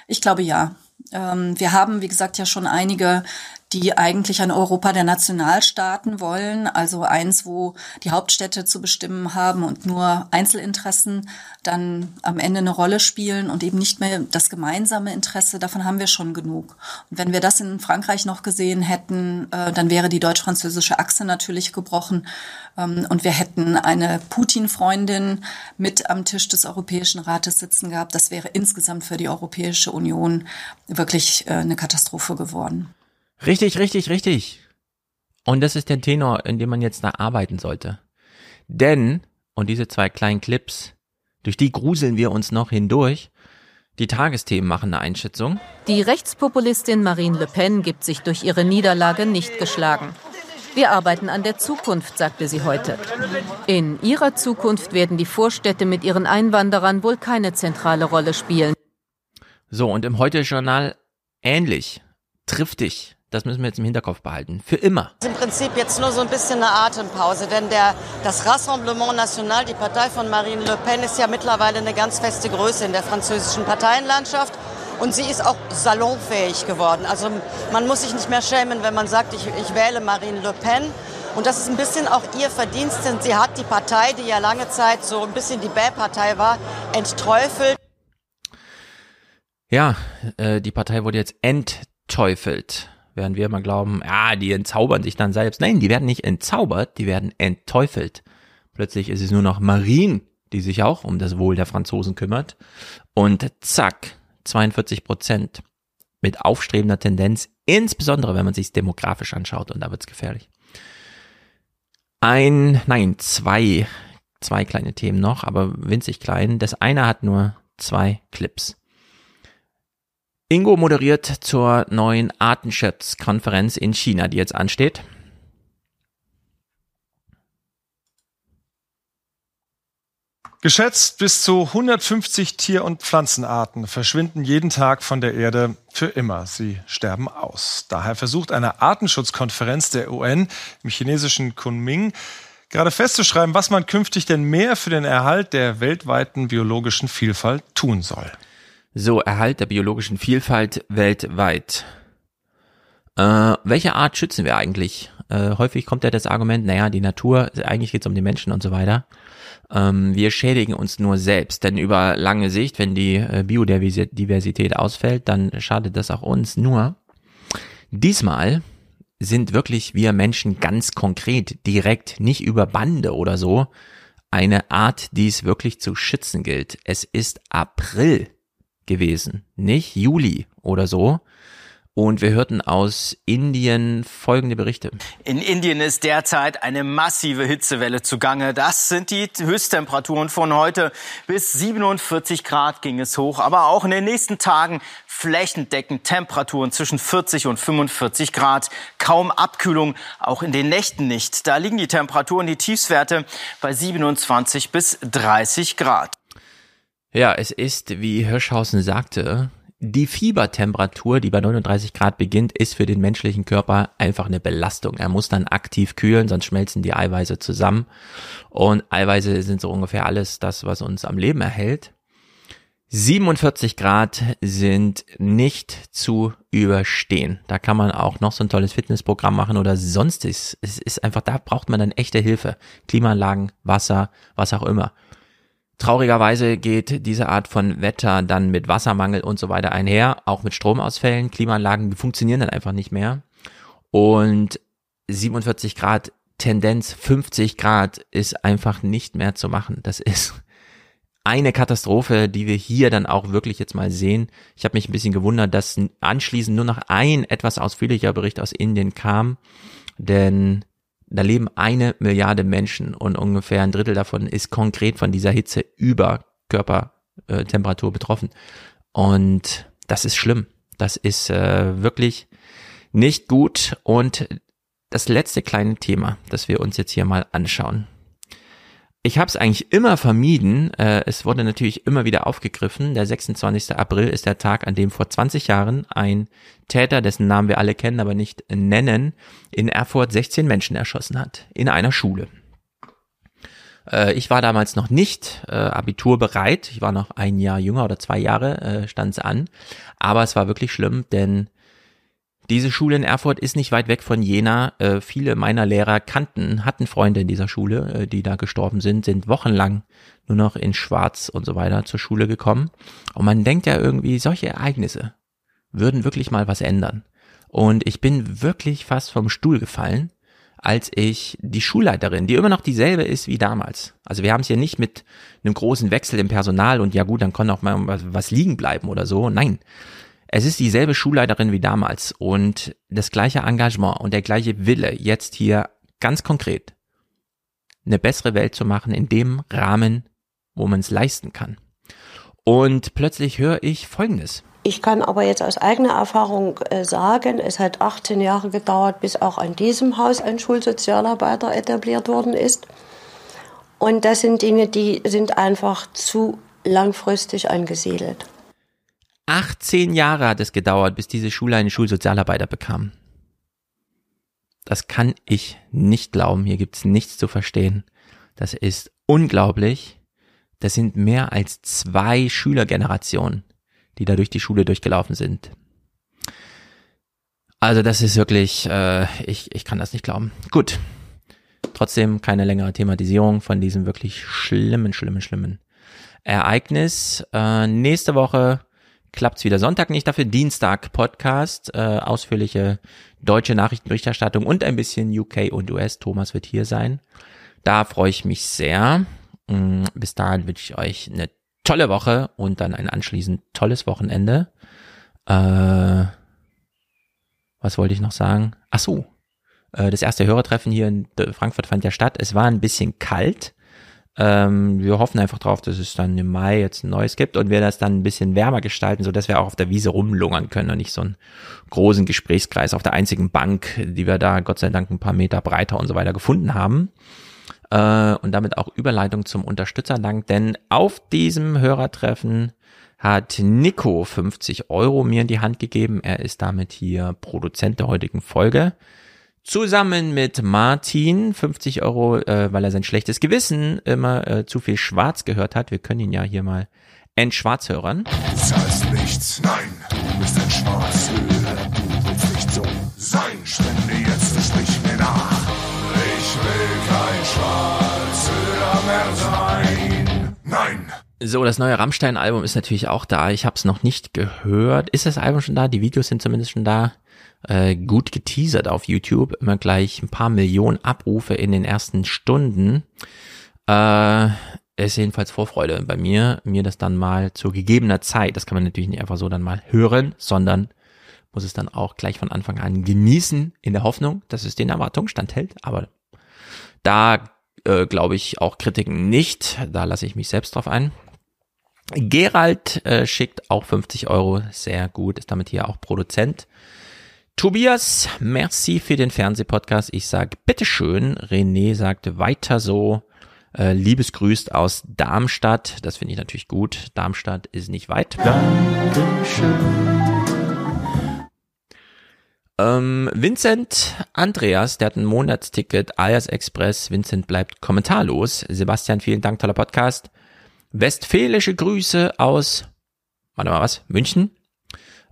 Ich glaube ja. Ähm, wir haben, wie gesagt, ja schon einige die eigentlich ein Europa der Nationalstaaten wollen, also eins, wo die Hauptstädte zu bestimmen haben und nur Einzelinteressen dann am Ende eine Rolle spielen und eben nicht mehr das gemeinsame Interesse, davon haben wir schon genug. Und wenn wir das in Frankreich noch gesehen hätten, äh, dann wäre die deutsch-französische Achse natürlich gebrochen ähm, und wir hätten eine Putin-Freundin mit am Tisch des Europäischen Rates sitzen gehabt. Das wäre insgesamt für die Europäische Union wirklich äh, eine Katastrophe geworden. Richtig, richtig, richtig. Und das ist der Tenor, in dem man jetzt da arbeiten sollte. Denn, und diese zwei kleinen Clips, durch die gruseln wir uns noch hindurch, die Tagesthemen machen eine Einschätzung. Die Rechtspopulistin Marine Le Pen gibt sich durch ihre Niederlage nicht geschlagen. Wir arbeiten an der Zukunft, sagte sie heute. In ihrer Zukunft werden die Vorstädte mit ihren Einwanderern wohl keine zentrale Rolle spielen. So, und im Heute-Journal ähnlich, triftig, das müssen wir jetzt im Hinterkopf behalten. Für immer. Das ist im Prinzip jetzt nur so ein bisschen eine Atempause, denn der, das Rassemblement National, die Partei von Marine Le Pen, ist ja mittlerweile eine ganz feste Größe in der französischen Parteienlandschaft. Und sie ist auch salonfähig geworden. Also man muss sich nicht mehr schämen, wenn man sagt, ich, ich wähle Marine Le Pen. Und das ist ein bisschen auch ihr Verdienst, denn sie hat die Partei, die ja lange Zeit so ein bisschen die Bäh-Partei war, entteufelt. Ja, äh, die Partei wurde jetzt entteufelt. Während wir immer glauben, ja, die entzaubern sich dann selbst. Nein, die werden nicht entzaubert, die werden entteufelt. Plötzlich ist es nur noch Marine, die sich auch um das Wohl der Franzosen kümmert. Und zack, 42 Prozent mit aufstrebender Tendenz, insbesondere wenn man sich demografisch anschaut und da wird's gefährlich. Ein, nein, zwei, zwei kleine Themen noch, aber winzig klein. Das eine hat nur zwei Clips. Ingo moderiert zur neuen Artenschutzkonferenz in China, die jetzt ansteht. Geschätzt bis zu 150 Tier- und Pflanzenarten verschwinden jeden Tag von der Erde für immer. Sie sterben aus. Daher versucht eine Artenschutzkonferenz der UN im chinesischen Kunming gerade festzuschreiben, was man künftig denn mehr für den Erhalt der weltweiten biologischen Vielfalt tun soll. So, Erhalt der biologischen Vielfalt weltweit. Äh, welche Art schützen wir eigentlich? Äh, häufig kommt ja das Argument, naja, die Natur, eigentlich geht es um den Menschen und so weiter. Ähm, wir schädigen uns nur selbst, denn über lange Sicht, wenn die äh, Biodiversität ausfällt, dann schadet das auch uns. Nur, diesmal sind wirklich wir Menschen ganz konkret, direkt, nicht über Bande oder so, eine Art, die es wirklich zu schützen gilt. Es ist April gewesen, nicht Juli oder so. Und wir hörten aus Indien folgende Berichte. In Indien ist derzeit eine massive Hitzewelle zugange. Das sind die Höchsttemperaturen von heute. Bis 47 Grad ging es hoch. Aber auch in den nächsten Tagen flächendeckend Temperaturen zwischen 40 und 45 Grad. Kaum Abkühlung, auch in den Nächten nicht. Da liegen die Temperaturen, die Tiefswerte bei 27 bis 30 Grad. Ja, es ist, wie Hirschhausen sagte, die Fiebertemperatur, die bei 39 Grad beginnt, ist für den menschlichen Körper einfach eine Belastung. Er muss dann aktiv kühlen, sonst schmelzen die Eiweiße zusammen. Und Eiweiße sind so ungefähr alles das, was uns am Leben erhält. 47 Grad sind nicht zu überstehen. Da kann man auch noch so ein tolles Fitnessprogramm machen oder sonst ist. Es ist einfach, da braucht man dann echte Hilfe. Klimaanlagen, Wasser, was auch immer. Traurigerweise geht diese Art von Wetter dann mit Wassermangel und so weiter einher, auch mit Stromausfällen. Klimaanlagen funktionieren dann einfach nicht mehr. Und 47 Grad, Tendenz 50 Grad ist einfach nicht mehr zu machen. Das ist eine Katastrophe, die wir hier dann auch wirklich jetzt mal sehen. Ich habe mich ein bisschen gewundert, dass anschließend nur noch ein etwas ausführlicher Bericht aus Indien kam, denn da leben eine Milliarde Menschen und ungefähr ein Drittel davon ist konkret von dieser Hitze über Körpertemperatur betroffen. Und das ist schlimm. Das ist äh, wirklich nicht gut. Und das letzte kleine Thema, das wir uns jetzt hier mal anschauen. Ich habe es eigentlich immer vermieden. Äh, es wurde natürlich immer wieder aufgegriffen. Der 26. April ist der Tag, an dem vor 20 Jahren ein Täter, dessen Namen wir alle kennen, aber nicht nennen, in Erfurt 16 Menschen erschossen hat. In einer Schule. Äh, ich war damals noch nicht äh, Abitur bereit. Ich war noch ein Jahr jünger oder zwei Jahre, äh, stand es an. Aber es war wirklich schlimm, denn diese Schule in Erfurt ist nicht weit weg von Jena. Äh, viele meiner Lehrer kannten, hatten Freunde in dieser Schule, äh, die da gestorben sind, sind wochenlang nur noch in Schwarz und so weiter zur Schule gekommen. Und man denkt ja irgendwie, solche Ereignisse würden wirklich mal was ändern. Und ich bin wirklich fast vom Stuhl gefallen, als ich die Schulleiterin, die immer noch dieselbe ist wie damals. Also wir haben es hier nicht mit einem großen Wechsel im Personal und ja gut, dann kann auch mal was liegen bleiben oder so. Nein, es ist dieselbe Schulleiterin wie damals und das gleiche Engagement und der gleiche Wille, jetzt hier ganz konkret eine bessere Welt zu machen in dem Rahmen, wo man es leisten kann. Und plötzlich höre ich Folgendes. Ich kann aber jetzt aus eigener Erfahrung äh, sagen, es hat 18 Jahre gedauert, bis auch an diesem Haus ein Schulsozialarbeiter etabliert worden ist. Und das sind Dinge, die sind einfach zu langfristig angesiedelt. 18 Jahre hat es gedauert, bis diese Schule einen Schulsozialarbeiter bekam. Das kann ich nicht glauben. Hier gibt's nichts zu verstehen. Das ist unglaublich. Das sind mehr als zwei Schülergenerationen, die da durch die Schule durchgelaufen sind. Also das ist wirklich, äh, ich, ich kann das nicht glauben. Gut. Trotzdem keine längere Thematisierung von diesem wirklich schlimmen, schlimmen, schlimmen Ereignis. Äh, nächste Woche klappt's wieder Sonntag nicht, dafür Dienstag Podcast, äh, ausführliche deutsche Nachrichtenberichterstattung und ein bisschen UK und US. Thomas wird hier sein. Da freue ich mich sehr. Mm, bis dahin wünsche ich euch eine tolle Woche und dann ein anschließend tolles Wochenende. Äh, was wollte ich noch sagen? Ach so, äh, das erste Hörertreffen hier in Frankfurt fand ja statt. Es war ein bisschen kalt. Ähm, wir hoffen einfach drauf, dass es dann im Mai jetzt ein neues gibt und wir das dann ein bisschen wärmer gestalten, so dass wir auch auf der Wiese rumlungern können und nicht so einen großen Gesprächskreis auf der einzigen Bank, die wir da Gott sei Dank ein paar Meter breiter und so weiter gefunden haben. Äh, und damit auch Überleitung zum Unterstützerdank, denn auf diesem Hörertreffen hat Nico 50 Euro mir in die Hand gegeben. Er ist damit hier Produzent der heutigen Folge zusammen mit Martin 50 Euro, äh, weil er sein schlechtes Gewissen immer äh, zu viel Schwarz gehört hat. Wir können ihn ja hier mal entschwarz hören. Du zahlst nichts, nein, du bist ein Schwarzhöhler, du willst nicht so sein. Spende jetzt und sprich mir nach. Ich will kein Schwarzhöhler mehr sein. Nein. So, das neue Rammstein-Album ist natürlich auch da. Ich habe es noch nicht gehört. Ist das Album schon da? Die Videos sind zumindest schon da äh, gut geteasert auf YouTube, immer gleich ein paar Millionen Abrufe in den ersten Stunden. Äh, ist jedenfalls Vorfreude bei mir, mir das dann mal zu gegebener Zeit, das kann man natürlich nicht einfach so dann mal hören, sondern muss es dann auch gleich von Anfang an genießen, in der Hoffnung, dass es den Erwartungen standhält. Aber da äh, glaube ich auch Kritiken nicht, da lasse ich mich selbst drauf ein. Gerald äh, schickt auch 50 Euro, sehr gut, ist damit hier auch Produzent Tobias, merci für den Fernsehpodcast. Ich sag bitteschön. René sagte weiter so. Äh, Liebesgrüßt aus Darmstadt. Das finde ich natürlich gut. Darmstadt ist nicht weit. Ähm, Vincent Andreas, der hat ein Monatsticket, Alias Express. Vincent bleibt kommentarlos. Sebastian, vielen Dank, toller Podcast. Westfälische Grüße aus, warte mal was, München.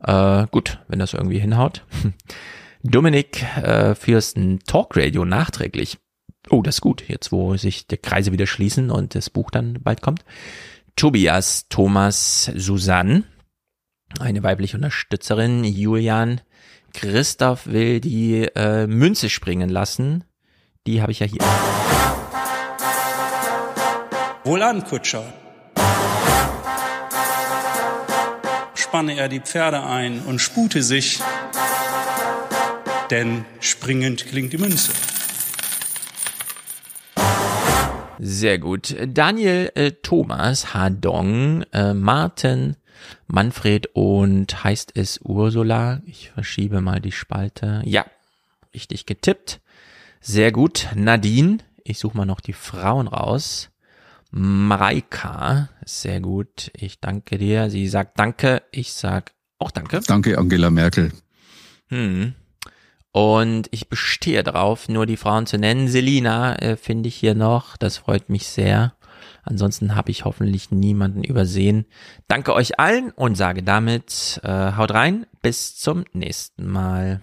Äh, gut, wenn das irgendwie hinhaut. Dominik äh, Fürsten Talkradio nachträglich Oh, das ist gut. Jetzt, wo sich die Kreise wieder schließen und das Buch dann bald kommt. Tobias, Thomas, Susanne, eine weibliche Unterstützerin, Julian, Christoph will die äh, Münze springen lassen. Die habe ich ja hier. Wohlan, Kutscher. Spanne er die Pferde ein und spute sich, denn springend klingt die Münze. Sehr gut. Daniel äh, Thomas, Hadong, äh, Martin, Manfred und heißt es Ursula. Ich verschiebe mal die Spalte. Ja, richtig getippt. Sehr gut. Nadine, ich suche mal noch die Frauen raus. Mareika, sehr gut. Ich danke dir. Sie sagt Danke. Ich sag auch Danke. Danke, Angela Merkel. Hm. Und ich bestehe drauf, nur die Frauen zu nennen. Selina äh, finde ich hier noch. Das freut mich sehr. Ansonsten habe ich hoffentlich niemanden übersehen. Danke euch allen und sage damit, äh, haut rein. Bis zum nächsten Mal.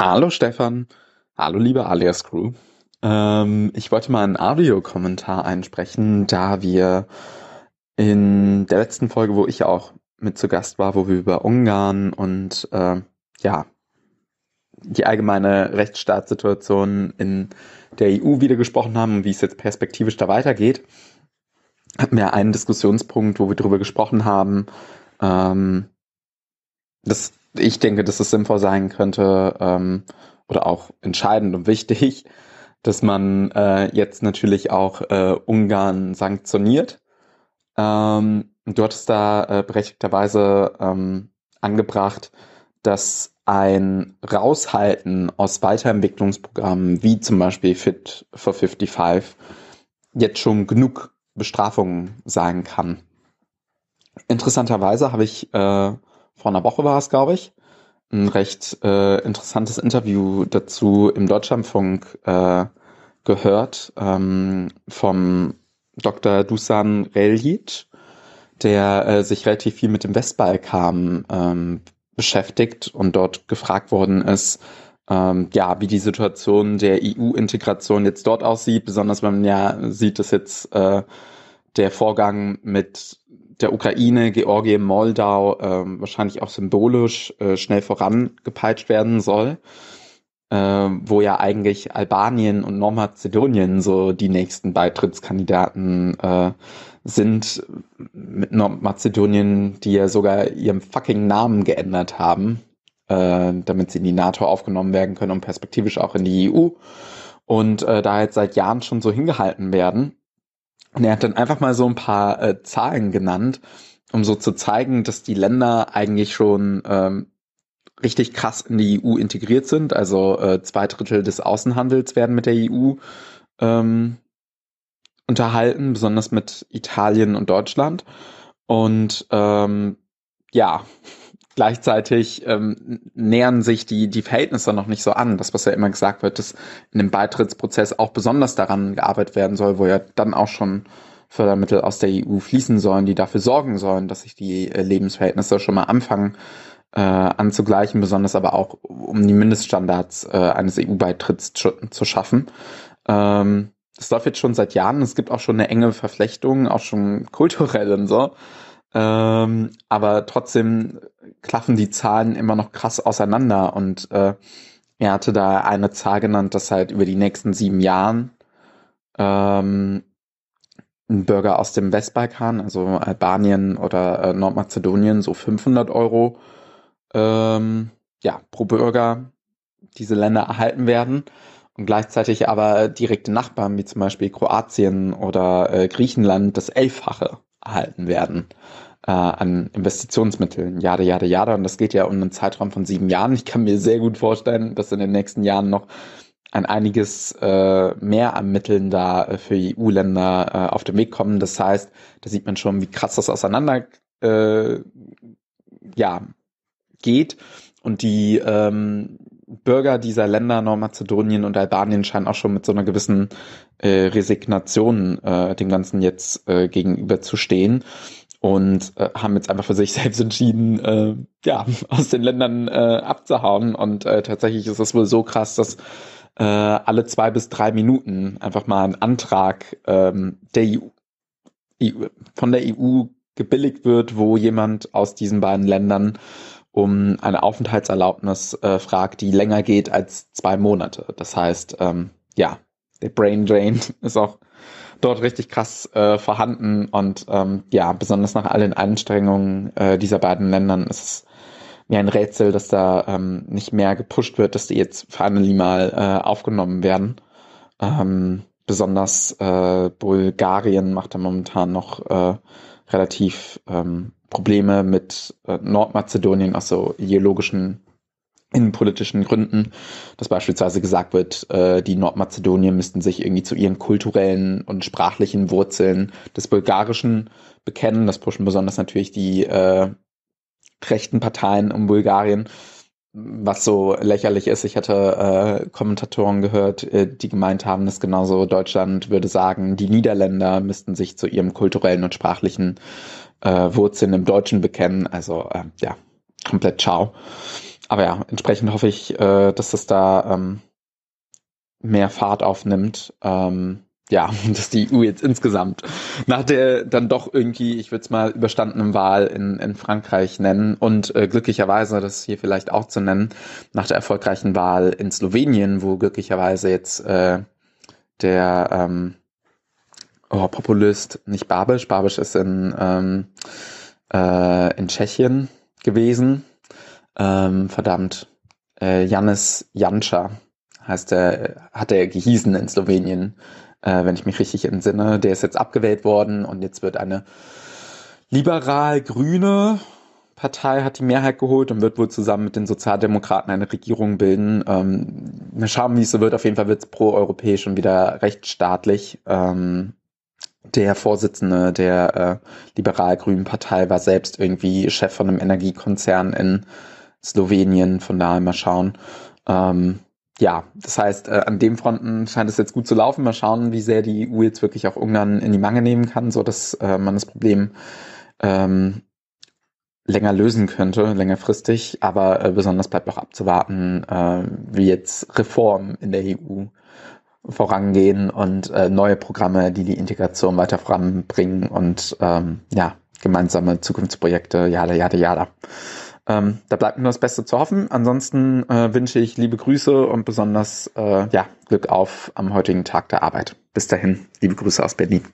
Hallo Stefan, hallo liebe Alias Crew. Ähm, ich wollte mal einen Audiokommentar einsprechen, da wir in der letzten Folge, wo ich auch mit zu Gast war, wo wir über Ungarn und äh, ja die allgemeine Rechtsstaatssituation in der EU wieder gesprochen haben und wie es jetzt perspektivisch da weitergeht, hatten wir einen Diskussionspunkt, wo wir darüber gesprochen haben, ähm, dass ich denke, dass es sinnvoll sein könnte ähm, oder auch entscheidend und wichtig, dass man äh, jetzt natürlich auch äh, Ungarn sanktioniert. Ähm, du hattest da äh, berechtigterweise ähm, angebracht, dass ein Raushalten aus Weiterentwicklungsprogrammen wie zum Beispiel Fit for 55 jetzt schon genug Bestrafungen sein kann. Interessanterweise habe ich äh, vor einer Woche war es, glaube ich, ein recht äh, interessantes Interview dazu im Deutschlandfunk äh, gehört ähm, vom Dr. Dusan Reljic, der äh, sich relativ viel mit dem Westbalkan ähm, beschäftigt und dort gefragt worden ist, ähm, ja, wie die Situation der EU-Integration jetzt dort aussieht, besonders wenn man ja sieht, dass jetzt äh, der Vorgang mit der Ukraine, Georgien, Moldau ähm, wahrscheinlich auch symbolisch äh, schnell vorangepeitscht werden soll, äh, wo ja eigentlich Albanien und Nordmazedonien so die nächsten Beitrittskandidaten äh, sind, mit Nordmazedonien, die ja sogar ihren fucking Namen geändert haben, äh, damit sie in die NATO aufgenommen werden können und perspektivisch auch in die EU und äh, da jetzt seit Jahren schon so hingehalten werden und er hat dann einfach mal so ein paar äh, Zahlen genannt, um so zu zeigen, dass die Länder eigentlich schon ähm, richtig krass in die EU integriert sind. Also äh, zwei Drittel des Außenhandels werden mit der EU ähm, unterhalten, besonders mit Italien und Deutschland. Und ähm, ja, Gleichzeitig ähm, nähern sich die, die Verhältnisse noch nicht so an. Das, was ja immer gesagt wird, dass in dem Beitrittsprozess auch besonders daran gearbeitet werden soll, wo ja dann auch schon Fördermittel aus der EU fließen sollen, die dafür sorgen sollen, dass sich die äh, Lebensverhältnisse schon mal anfangen äh, anzugleichen, besonders aber auch um die Mindeststandards äh, eines EU-Beitritts zu, zu, schaffen. Ähm, das läuft jetzt schon seit Jahren. Es gibt auch schon eine enge Verflechtung, auch schon kulturell und so. Ähm, aber trotzdem klaffen die Zahlen immer noch krass auseinander. Und äh, er hatte da eine Zahl genannt, dass halt über die nächsten sieben Jahren ähm, ein Bürger aus dem Westbalkan, also Albanien oder äh, Nordmazedonien, so 500 Euro ähm, ja, pro Bürger diese Länder erhalten werden. Und gleichzeitig aber direkte Nachbarn wie zum Beispiel Kroatien oder äh, Griechenland das Elffache erhalten werden äh, an Investitionsmitteln. Jade, jade, jade. Und das geht ja um einen Zeitraum von sieben Jahren. Ich kann mir sehr gut vorstellen, dass in den nächsten Jahren noch ein einiges äh, mehr an Mitteln da äh, für EU-Länder äh, auf den Weg kommen. Das heißt, da sieht man schon, wie krass das auseinander äh, ja, geht. Und die ähm, Bürger dieser Länder, Nordmazedonien und Albanien, scheinen auch schon mit so einer gewissen äh, Resignation äh, dem Ganzen jetzt äh, gegenüber zu stehen und äh, haben jetzt einfach für sich selbst entschieden, äh, ja, aus den Ländern äh, abzuhauen. Und äh, tatsächlich ist es wohl so krass, dass äh, alle zwei bis drei Minuten einfach mal ein Antrag ähm, der EU, EU, von der EU gebilligt wird, wo jemand aus diesen beiden Ländern um eine Aufenthaltserlaubnis äh, fragt, die länger geht als zwei Monate. Das heißt, ähm, ja, der Brain Drain ist auch dort richtig krass äh, vorhanden und ähm, ja, besonders nach allen Anstrengungen äh, dieser beiden Ländern ist es mir ein Rätsel, dass da ähm, nicht mehr gepusht wird, dass die jetzt finally mal äh, aufgenommen werden. Ähm, besonders äh, Bulgarien macht da momentan noch äh, relativ ähm, Probleme mit äh, Nordmazedonien aus so ideologischen innenpolitischen Gründen, dass beispielsweise gesagt wird, äh, die Nordmazedonier müssten sich irgendwie zu ihren kulturellen und sprachlichen Wurzeln des Bulgarischen bekennen. Das pushen besonders natürlich die äh, rechten Parteien um Bulgarien, was so lächerlich ist. Ich hatte äh, Kommentatoren gehört, äh, die gemeint haben, dass genauso Deutschland würde sagen, die Niederländer müssten sich zu ihrem kulturellen und sprachlichen äh, Wurzeln im Deutschen bekennen. Also äh, ja, komplett ciao. Aber ja, entsprechend hoffe ich, äh, dass das da ähm, mehr Fahrt aufnimmt. Ähm, ja, dass die EU jetzt insgesamt nach der dann doch irgendwie, ich würde es mal überstandenen Wahl in, in Frankreich nennen und äh, glücklicherweise, das hier vielleicht auch zu nennen, nach der erfolgreichen Wahl in Slowenien, wo glücklicherweise jetzt äh, der ähm, oh, Populist, nicht Babisch, Babisch ist in, ähm, äh, in Tschechien gewesen, ähm, verdammt, äh, Janis Janša heißt er, hat er gehießen in Slowenien, äh, wenn ich mich richtig entsinne. Der ist jetzt abgewählt worden und jetzt wird eine liberal-grüne Partei hat die Mehrheit geholt und wird wohl zusammen mit den Sozialdemokraten eine Regierung bilden. Ähm, wir schauen, wie es so wird. Auf jeden Fall wird es pro-europäisch und wieder rechtsstaatlich. Ähm, der Vorsitzende der äh, liberal-grünen Partei war selbst irgendwie Chef von einem Energiekonzern in Slowenien. Von daher mal schauen. Ähm, ja, das heißt, äh, an dem Fronten scheint es jetzt gut zu laufen. Mal schauen, wie sehr die EU jetzt wirklich auch Ungarn in die Mangel nehmen kann, so dass äh, man das Problem ähm, länger lösen könnte, längerfristig. Aber äh, besonders bleibt auch abzuwarten, äh, wie jetzt Reformen in der EU vorangehen und äh, neue Programme, die die Integration weiter voranbringen und ähm, ja, gemeinsame Zukunftsprojekte, jada, jada, jada. Ähm, da bleibt nur das Beste zu hoffen. Ansonsten äh, wünsche ich liebe Grüße und besonders äh, ja, Glück auf am heutigen Tag der Arbeit. Bis dahin, liebe Grüße aus Berlin.